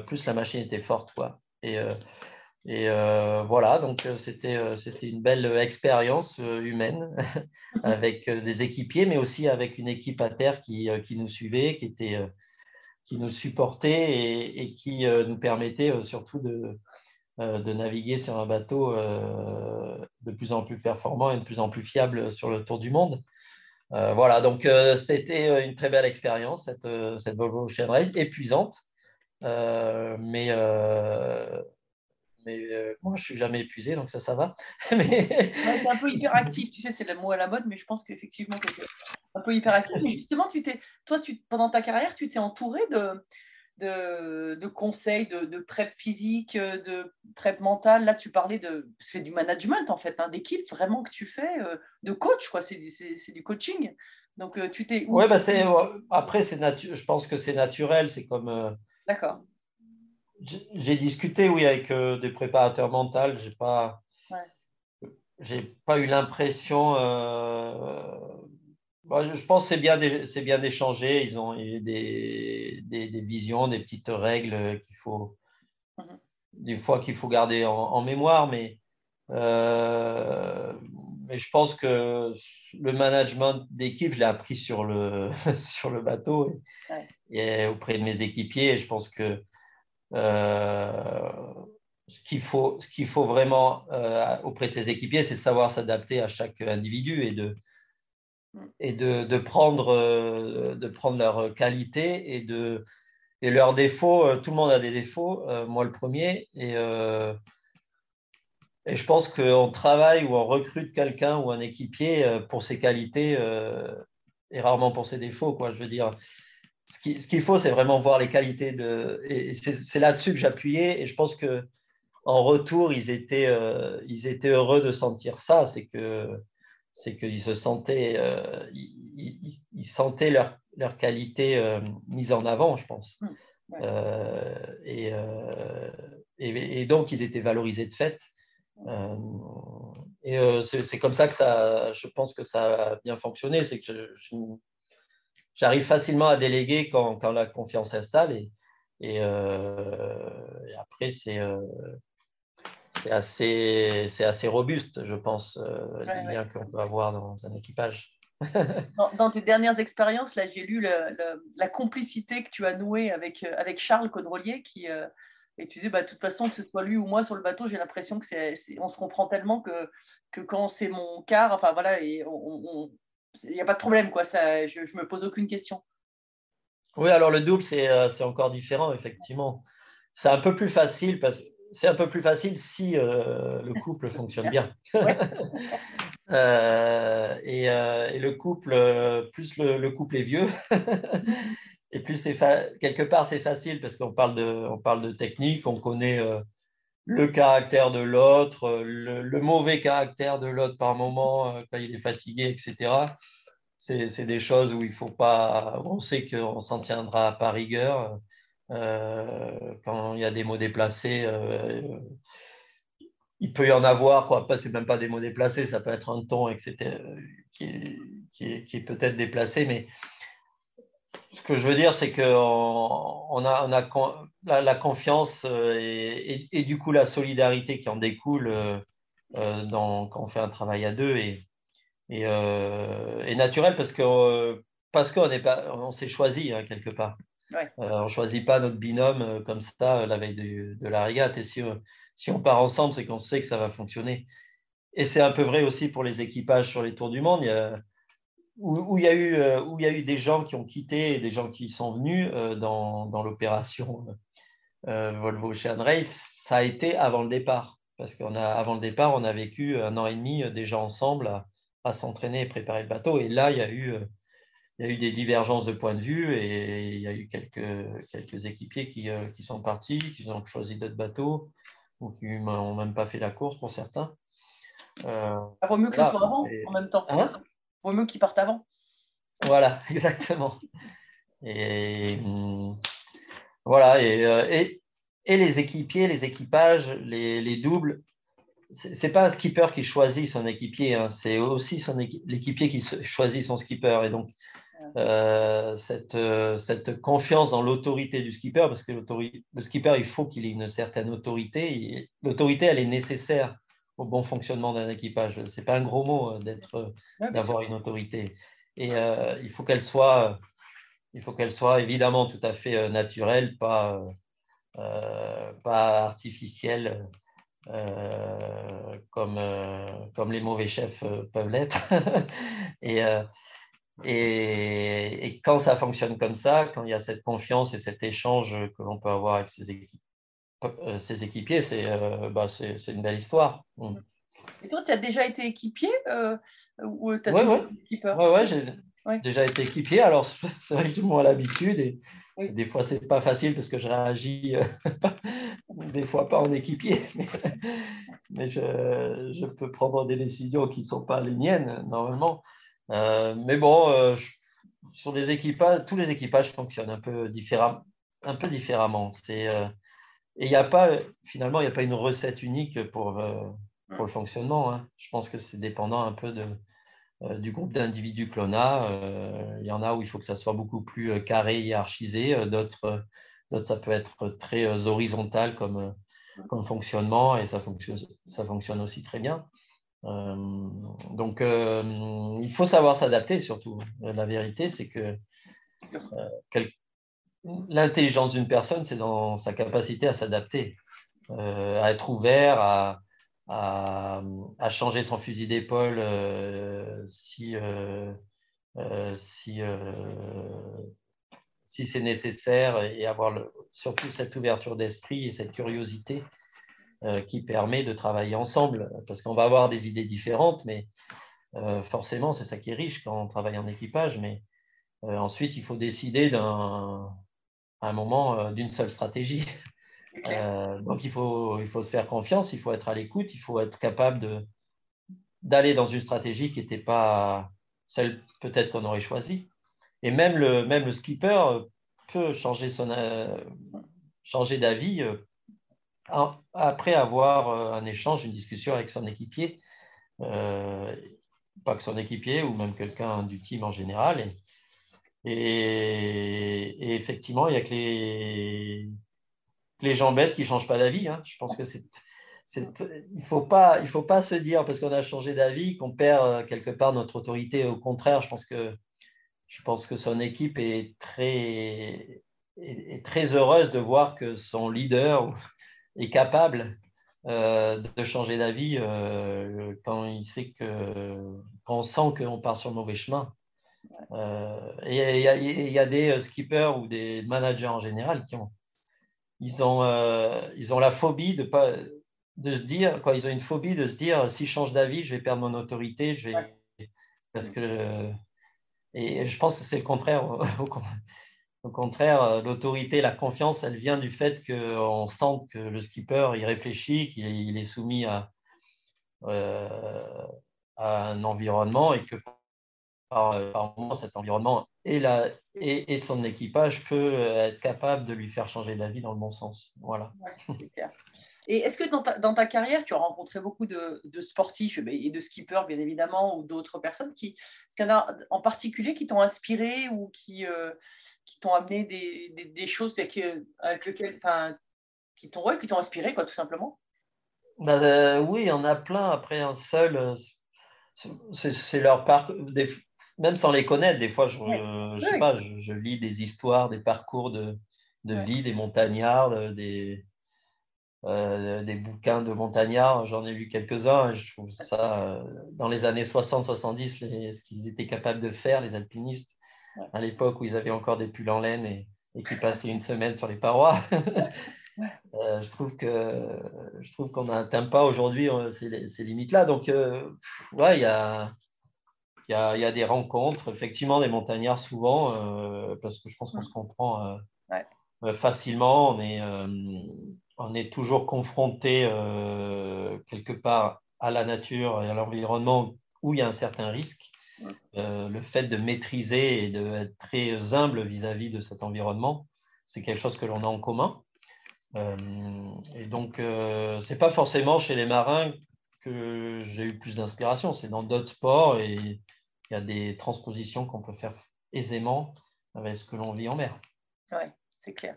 Speaker 4: plus la machine était forte. Quoi. Et euh, voilà, donc euh, c'était, euh, c'était une belle expérience humaine avec des équipiers, mais aussi avec une équipe à terre qui, qui nous suivait, qui, était, qui nous supportait et, et qui nous permettait surtout de, de naviguer sur un bateau de plus en plus performant et de plus en plus fiable sur le tour du monde. voilà, donc c'était une très belle expérience, cette, cette Volvo Ocean Race, épuisante, mais mais euh, moi, je suis jamais épuisé, donc ça, ça va.
Speaker 5: mais... c'est un peu hyperactif, tu sais, c'est le mot à la mode, mais je pense qu'effectivement, tu un peu hyperactif. Mais justement, tu t'es, toi, tu, pendant ta carrière, tu t'es entouré de, de, de conseils, de, de, prep physique, de prep mental. Là, tu parlais de fais du management, en fait, hein, d'équipe, vraiment que tu fais, euh, de coach, quoi. C'est, c'est, du coaching. Donc, euh, tu t'es.
Speaker 4: Oui, bah, c'est, après, c'est natu... je pense que c'est naturel. C'est comme.
Speaker 5: D'accord
Speaker 4: j'ai discuté, oui, avec euh, des préparateurs mentaux. J'ai pas, j'ai pas eu l'impression. Euh, bah, je pense que c'est bien, c'est bien d'échanger. Ils ont eu des, des, des, visions, des petites règles qu'il faut, des fois qu'il faut garder en, mémoire, mais. Euh, mais je pense que le management d'équipe, je l'ai appris sur le, sur le bateau et, auprès de mes équipiers. Et je pense que ce qu'il faut, ce qu'il faut vraiment euh, auprès de ses équipiers, c'est savoir s'adapter à chaque individu et de, et de, de prendre, euh, de prendre leurs qualités et, de, et leurs défauts. Tout le monde a des défauts, moi le premier. Et, et je pense qu'on travaille ou on recrute quelqu'un ou un équipier pour ses qualités et rarement pour ses défauts. Quoi. Je veux dire, ce qu'il faut, c'est vraiment voir les qualités de. Et c'est là-dessus que j'appuyais. Et je pense que en retour, ils étaient, euh, ils étaient heureux de sentir ça. C'est que c'est qu'ils se sentaient, euh, ils, ils, sentaient leur, leur qualité euh, mise en avant, je pense. Et, et, et, donc, ils étaient valorisés de fait. et c'est comme ça que ça, je pense que ça a bien fonctionné. C'est que je j'arrive facilement à déléguer quand, quand, la confiance s'installe. Et, et, euh, après, c'est euh, assez, assez robuste, je pense, euh, les liens qu'on peut avoir dans un équipage.
Speaker 5: dans, tes dernières expériences, là, j'ai lu la complicité que tu as nouée avec, avec Charles Caudrelier, qui, et tu disais, bah, de toute façon, que ce soit lui ou moi sur le bateau, j'ai l'impression que c'est, on se comprend tellement que, que quand c'est mon quart, enfin voilà, et on, il n'y a pas de problème, quoi. Ça, je ne me pose aucune question.
Speaker 4: Oui, alors le double, euh, c'est encore différent, effectivement. C'est un peu plus facile parce c'est un peu plus facile si euh, le couple fonctionne bien. Euh, et, et, le couple, plus le, couple est vieux, et plus c'est quelque part c'est facile parce qu'on parle de, on parle de technique, on connaît le caractère de l'autre, le, mauvais caractère de l'autre par moment quand il est fatigué, etc c'est des choses où il faut pas. On sait qu'on s'en tiendra par rigueur. Euh, quand il y a des mots déplacés, euh, il peut y en avoir, quoi. Pas, c'est même pas des mots déplacés, ça peut être un ton, etc., qui est, qui est, peut-être déplacé, mais ce que je veux dire, c'est qu'on on a, on a la, confiance euh, et, et, du coup la solidarité qui en découle dans, quand on fait un travail à deux et, et, euh, naturel parce que parce qu'on on s'est choisi hein, quelque part. Euh, on ne choisit pas notre binôme euh, comme ça la veille de, la régate. Et si, si on part ensemble, c'est qu'on sait que ça va fonctionner. Et c'est un peu vrai aussi pour les équipages sur les Tours du Monde. Il y a, où, il y a eu, où il y a eu des gens qui ont quitté et des gens qui sont venus dans, dans l'opération Volvo Ocean Race, ça a été avant le départ. Parce qu'avant le départ, on a vécu un an et demi déjà ensemble à, à s'entraîner et préparer le bateau. Et là, il y a eu, euh, il y a eu des divergences de points de vue et il y a eu quelques, quelques équipiers qui, euh, qui sont partis, qui ont choisi d'autres bateaux ou qui n'ont même pas fait la course pour certains.
Speaker 5: Euh, vaut mieux que ce soit avant en même temps. Hein? Vaut mieux qu'ils partent avant.
Speaker 4: Voilà, exactement. Et hum, voilà, et, et, et, les équipiers, les équipages, les, les doubles, c'est pas un skipper qui choisit son équipier, hein. c'est aussi son l'équipier qui choisit son skipper. Et donc, euh, cette, euh, cette, confiance dans l'autorité du skipper, parce que le skipper, il faut qu'il ait une certaine autorité. L'autorité, elle est nécessaire au bon fonctionnement d'un équipage. C'est pas un gros mot euh, d'être, d'avoir une autorité. Et il faut qu'elle soit, il faut qu'elle soit évidemment tout à fait naturelle, pas, pas artificielle. Euh, comme, euh, comme les mauvais chefs euh, peuvent l'être. et, et, et, quand ça fonctionne comme ça, quand il y a cette confiance et cet échange que l'on peut avoir avec ses, équipes, ses équipiers, c'est bah, une belle histoire. Mm.
Speaker 5: Et toi, tu as déjà été équipier ou
Speaker 4: as ouais, ouais. ouais, j'ai déjà été équipier. Alors, c'est vrai que tout le monde a l'habitude et, des fois, c'est pas facile parce que je réagis des fois pas en équipier, mais, je, peux prendre des décisions qui ne sont pas les miennes normalement. Euh, mais bon, euh, sur les équipages, tous les équipages fonctionnent un peu, différemment. Un peu différemment. C'est, euh, et il n'y a pas, finalement, il n'y a pas une recette unique pour, pour le fonctionnement. Hein. Je pense que c'est dépendant un peu de, du groupe d'individus que l'on a. Il y en a où il faut que ça soit beaucoup plus carré, hiérarchisé. D'autres D'autres, ça peut être très euh, horizontal comme, euh, comme fonctionnement et ça fonctionne, ça fonctionne aussi très bien. Euh, donc, il faut savoir s'adapter surtout. La vérité, c'est que l'intelligence d'une personne, c'est dans sa capacité à s'adapter, à être ouvert, à, changer son fusil d'épaule si, si si c'est nécessaire et avoir surtout cette ouverture d'esprit et cette curiosité euh, qui permet de travailler ensemble. Parce qu'on va avoir des idées différentes, mais euh, forcément, c'est ça qui est riche quand on travaille en équipage. Mais euh, ensuite, il faut décider d'un un moment d'une seule stratégie. donc, il faut, il faut se faire confiance, il faut être à l'écoute, il faut être capable d'aller dans une stratégie qui n'était pas celle peut-être qu'on aurait choisie. Et même le, même le skipper peut changer, son, euh, changer d'avis euh, après avoir euh, un échange, une discussion avec son équipier, pas que son équipier ou même quelqu'un du team en général. Et, et, effectivement, il n'y a que les, gens bêtes qui ne changent pas d'avis. Hein. Je pense que c'est il ne faut, pas, faut pas se dire parce qu'on a changé d'avis qu'on perd quelque part notre autorité. Au contraire, je pense que son équipe est très, est, très heureuse de voir que son leader est capable euh, de changer d'avis euh, quand il sait que quand on sent qu'on part sur le mauvais chemin. Euh, et il y, a des skippers ou des managers en général qui ont ils ont, ils ont la phobie de pas de se dire quoi ils ont une phobie de se dire si je change d'avis je vais perdre mon autorité je vais parce que je, et je pense que c'est le contraire. Au contraire, euh, l'autorité, la confiance, elle vient du fait qu'on sent que le skipper, il réfléchit, qu'il est soumis à, euh, à, un environnement et que par, par moment, cet environnement et, la, et, et, son équipage peut être capable de lui faire changer la vie dans le bon sens. Voilà.
Speaker 3: Ouais, clair. Et est-ce que dans ta, dans ta, carrière, tu as rencontré beaucoup de, de, sportifs et de skippers, bien évidemment, ou d'autres personnes qui, est-ce qu'il y en a en particulier qui t'ont inspiré ou qui, euh, qui t'ont amené des, des, des choses avec, avec lesquelles, enfin, qui t'ont ouais, qui t'ont inspiré, quoi, tout simplement?
Speaker 4: Euh, Oui, il y en a plein. Après, un seul, euh, c'est leur parcours. Même sans les connaître, des fois, je, ouais. je, sais pas, je, je, lis des histoires, des parcours de, de vie, des montagnards, des, euh, des bouquins de montagnards. J'en ai lu quelques-uns. Je trouve ça, euh, dans les années 60-70, ce qu'ils étaient capables de faire, les alpinistes, à l'époque où ils avaient encore des pulls en laine et, et qui passaient une semaine sur les parois. Euh, je trouve que je trouve qu'on n'atteint pas aujourd'hui ces, limites-là. Donc, euh, ouais, il y a, y, a, y a des rencontres, effectivement, des montagnards souvent, euh, parce que je pense qu'on se comprend ouais. facilement. On est, on est toujours confronté quelque part à la nature et à l'environnement où il y a un certain risque. le fait de maîtriser et d'être très humble vis-à-vis -vis de cet environnement, c'est quelque chose que l'on a en commun. Euh, et donc, euh, c'est pas forcément chez les marins que j'ai eu plus d'inspiration, c'est dans d'autres sports et il y a des transpositions qu'on peut faire aisément avec ce que l'on vit en mer.
Speaker 3: Oui, c'est clair.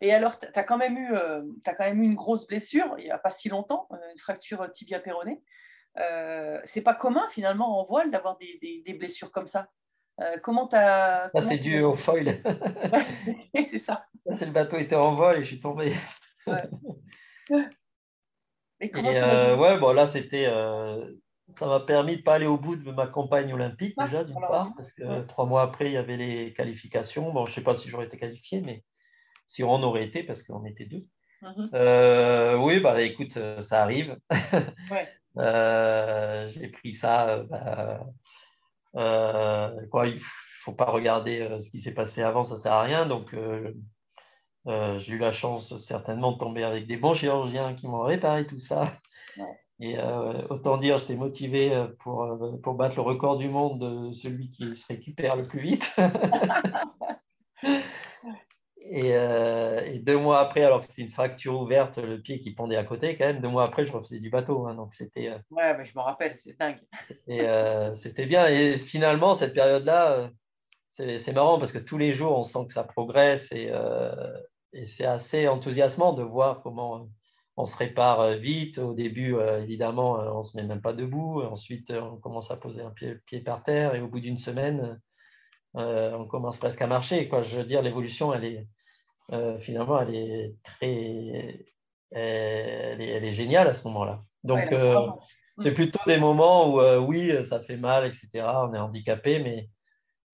Speaker 3: Et alors, tu as, quand même eu, euh, as quand même eu une grosse blessure il n'y a pas si longtemps, une fracture tibia péronée. Euh, c'est pas commun finalement en voile d'avoir des, des, des, blessures comme ça. Euh, comment tu as.
Speaker 4: Ça, c'est dû au foil.
Speaker 3: c'est ça.
Speaker 4: C'est le bateau était en vol et je suis tombé.
Speaker 3: Ouais.
Speaker 4: Et, euh, ouais, bon, là, c'était. Euh, ça m'a permis de ne pas aller au bout de ma campagne olympique,
Speaker 3: Ah,
Speaker 4: déjà, d'une part, parce que ouais. trois mois après, il y avait les qualifications. Bon, je ne sais pas si j'aurais été qualifié, mais si on aurait été, parce qu'on était deux.
Speaker 3: Mm -hmm.
Speaker 4: euh, oui, bah écoute, ça arrive.
Speaker 3: ouais.
Speaker 4: J'ai pris ça. Bah, quoi, il ne faut pas regarder ce qui s'est passé avant, ça ne sert à rien. Donc, euh, j'ai eu la chance certainement de tomber avec des bons chirurgiens qui m'ont réparé tout ça.
Speaker 3: Ouais.
Speaker 4: Et euh, autant dire, j'étais motivé pour, pour battre le record du monde de celui qui se récupère le plus vite. et, euh, et, deux mois après, alors que c'était une fracture ouverte, le pied qui pendait à côté, quand même, deux mois après, je refaisais du bateau. Hein, donc c'était.
Speaker 3: ouais, mais je me rappelle, c'est dingue.
Speaker 4: C'était bien. Et finalement, cette période-là, c'est marrant parce que tous les jours, on sent que ça progresse et, euh, et c'est assez enthousiasmant de voir comment on se répare vite. Au début, euh, évidemment, on ne se met même pas debout. Ensuite, on commence à poser un pied, pied par terre et au bout d'une semaine, euh, on commence presque à marcher. Quoi. Je veux dire, l'évolution, elle est finalement, elle est très, elle est, elle est géniale à ce moment-là. Donc, ouais, c'est plutôt des moments où, oui, ça fait mal, etc. On est handicapé, mais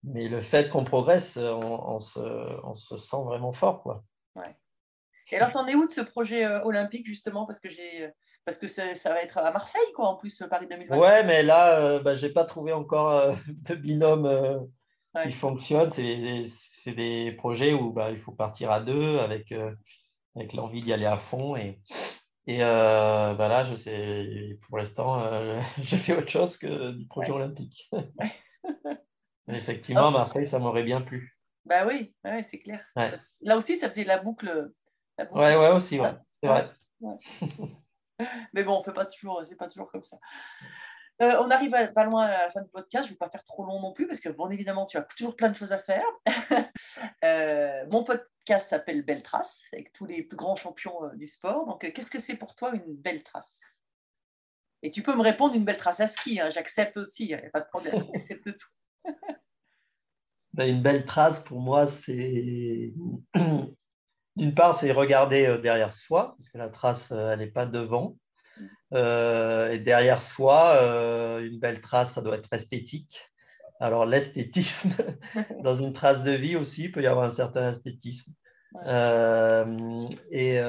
Speaker 4: mais le fait qu'on progresse, on, on, se, on, se, sent vraiment fort. Quoi.
Speaker 3: Ouais. Et alors, t'en es où de ce projet euh, olympique, justement? Parce que, parce que ça va être à Marseille, quoi, en plus, Paris 2020.
Speaker 4: Ouais, mais là, euh, bah, je n'ai pas trouvé encore euh, de binôme euh, ouais. qui fonctionne. C'est des, des, projets où bah, il faut partir à deux avec, avec l'envie d'y aller à fond. Et, et bah, là, je sais, pour l'instant, je fais autre chose que du projet
Speaker 3: ouais.
Speaker 4: olympique. Effectivement, Marseille, ça m'aurait bien plu.
Speaker 3: Bah oui, ouais, c'est clair.
Speaker 4: Ouais.
Speaker 3: Là aussi, ça faisait la boucle.
Speaker 4: La boucle. Ouais, ouais, aussi, ouais. c'est vrai.
Speaker 3: Mais bon, on peut pas toujours, c'est pas toujours comme ça. Euh, on arrive à, pas loin à la fin du podcast. Je ne vais pas faire trop long non plus parce que, bon, évidemment, tu as toujours plein de choses à faire. euh, mon podcast s'appelle Belle Trace avec tous les plus grands champions euh, du sport. Donc, qu'est-ce que c'est pour toi une belle trace? Et tu peux me répondre une belle trace à ski. Hein, J'accepte aussi, il n'y a pas de problème. J'accepte tout.
Speaker 4: Ben, une belle trace pour moi, c'est d'une part, c'est regarder derrière soi, parce que la trace, elle n'est pas devant. Euh, et derrière soi, euh, une belle trace, ça doit être esthétique. Alors l'esthétisme, dans une trace de vie aussi, il peut y avoir un certain esthétisme.
Speaker 3: Ouais.
Speaker 4: Euh, et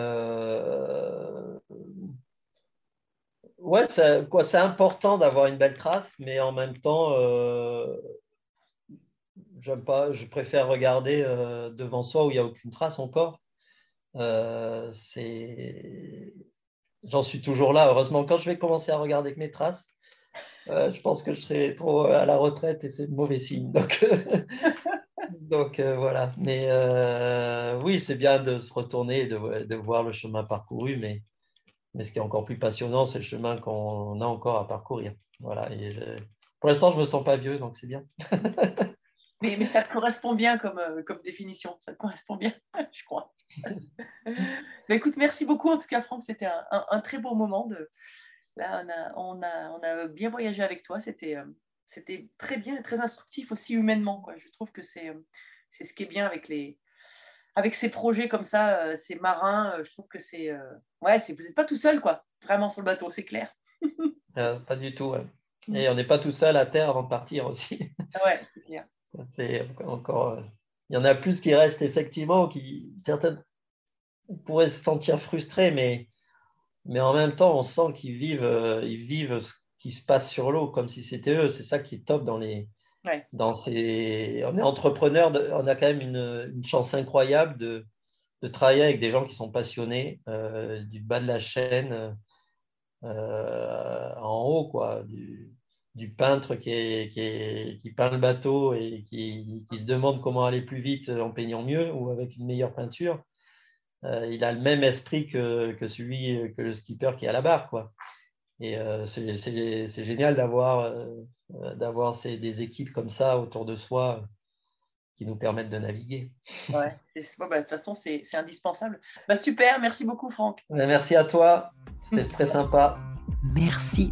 Speaker 4: ouais, c'est important d'avoir une belle trace, mais en même temps, pas, je préfère regarder euh, devant soi où il n'y a aucune trace encore. Euh. J'en suis toujours là. Heureusement, quand je vais commencer à regarder mes traces, Euh, je pense que je serai trop à la retraite et c'est mauvais signe. Donc, donc voilà. Mais oui, c'est bien de se retourner et de, de, voir le chemin parcouru, mais, ce qui est encore plus passionnant, c'est le chemin qu'on a encore à parcourir. Voilà. Et pour l'instant, je ne me sens pas vieux, donc c'est bien.
Speaker 3: mais, mais, ça te correspond bien comme, comme définition, ça te correspond bien, je crois. mais écoute, merci beaucoup en tout cas, Franck. C'était un, un, un très beau moment de Là, on a, on a, bien voyagé avec toi. C'était, euh, c'était très bien et très instructif aussi humainement. Quoi. Je trouve que c'est, euh, c'est ce qui est bien avec, les, avec ces projets comme ça, euh, ces marins. je trouve que c'est. ouais, c'est, vous n'êtes pas tout seul, quoi, vraiment sur le bateau, c'est clair.
Speaker 4: pas du tout. Et on n'est pas tout seul à terre avant de partir aussi.
Speaker 3: ouais, c'est clair.
Speaker 4: C'est encore. Il y en a plus qui restent effectivement, qui certaines pourraient se sentir frustrés, mais mais en même temps, on sent qu'ils vivent, euh, ils vivent ce qui se passe sur l'eau comme si c'était eux. C'est ça qui est top dans les. Dans ces... On est entrepreneur, on a quand même une, une chance incroyable de, de, travailler avec des gens qui sont passionnés euh, du bas de la chaîne euh, en haut, quoi. Du, du peintre qui, est, qui, est, qui, peint le bateau et qui, qui, se demande comment aller plus vite en peignant mieux ou avec une meilleure peinture. Euh, il a le même esprit que, que, celui que le skipper qui est à la barre, quoi. Et euh, c'est génial d'avoir euh, des équipes comme ça autour de soi qui nous permettent de naviguer.
Speaker 3: Ouais, bah, de toute façon, c'est indispensable. Bah, super, merci beaucoup, Franck.
Speaker 4: Merci à toi, c'était très sympa.
Speaker 6: Merci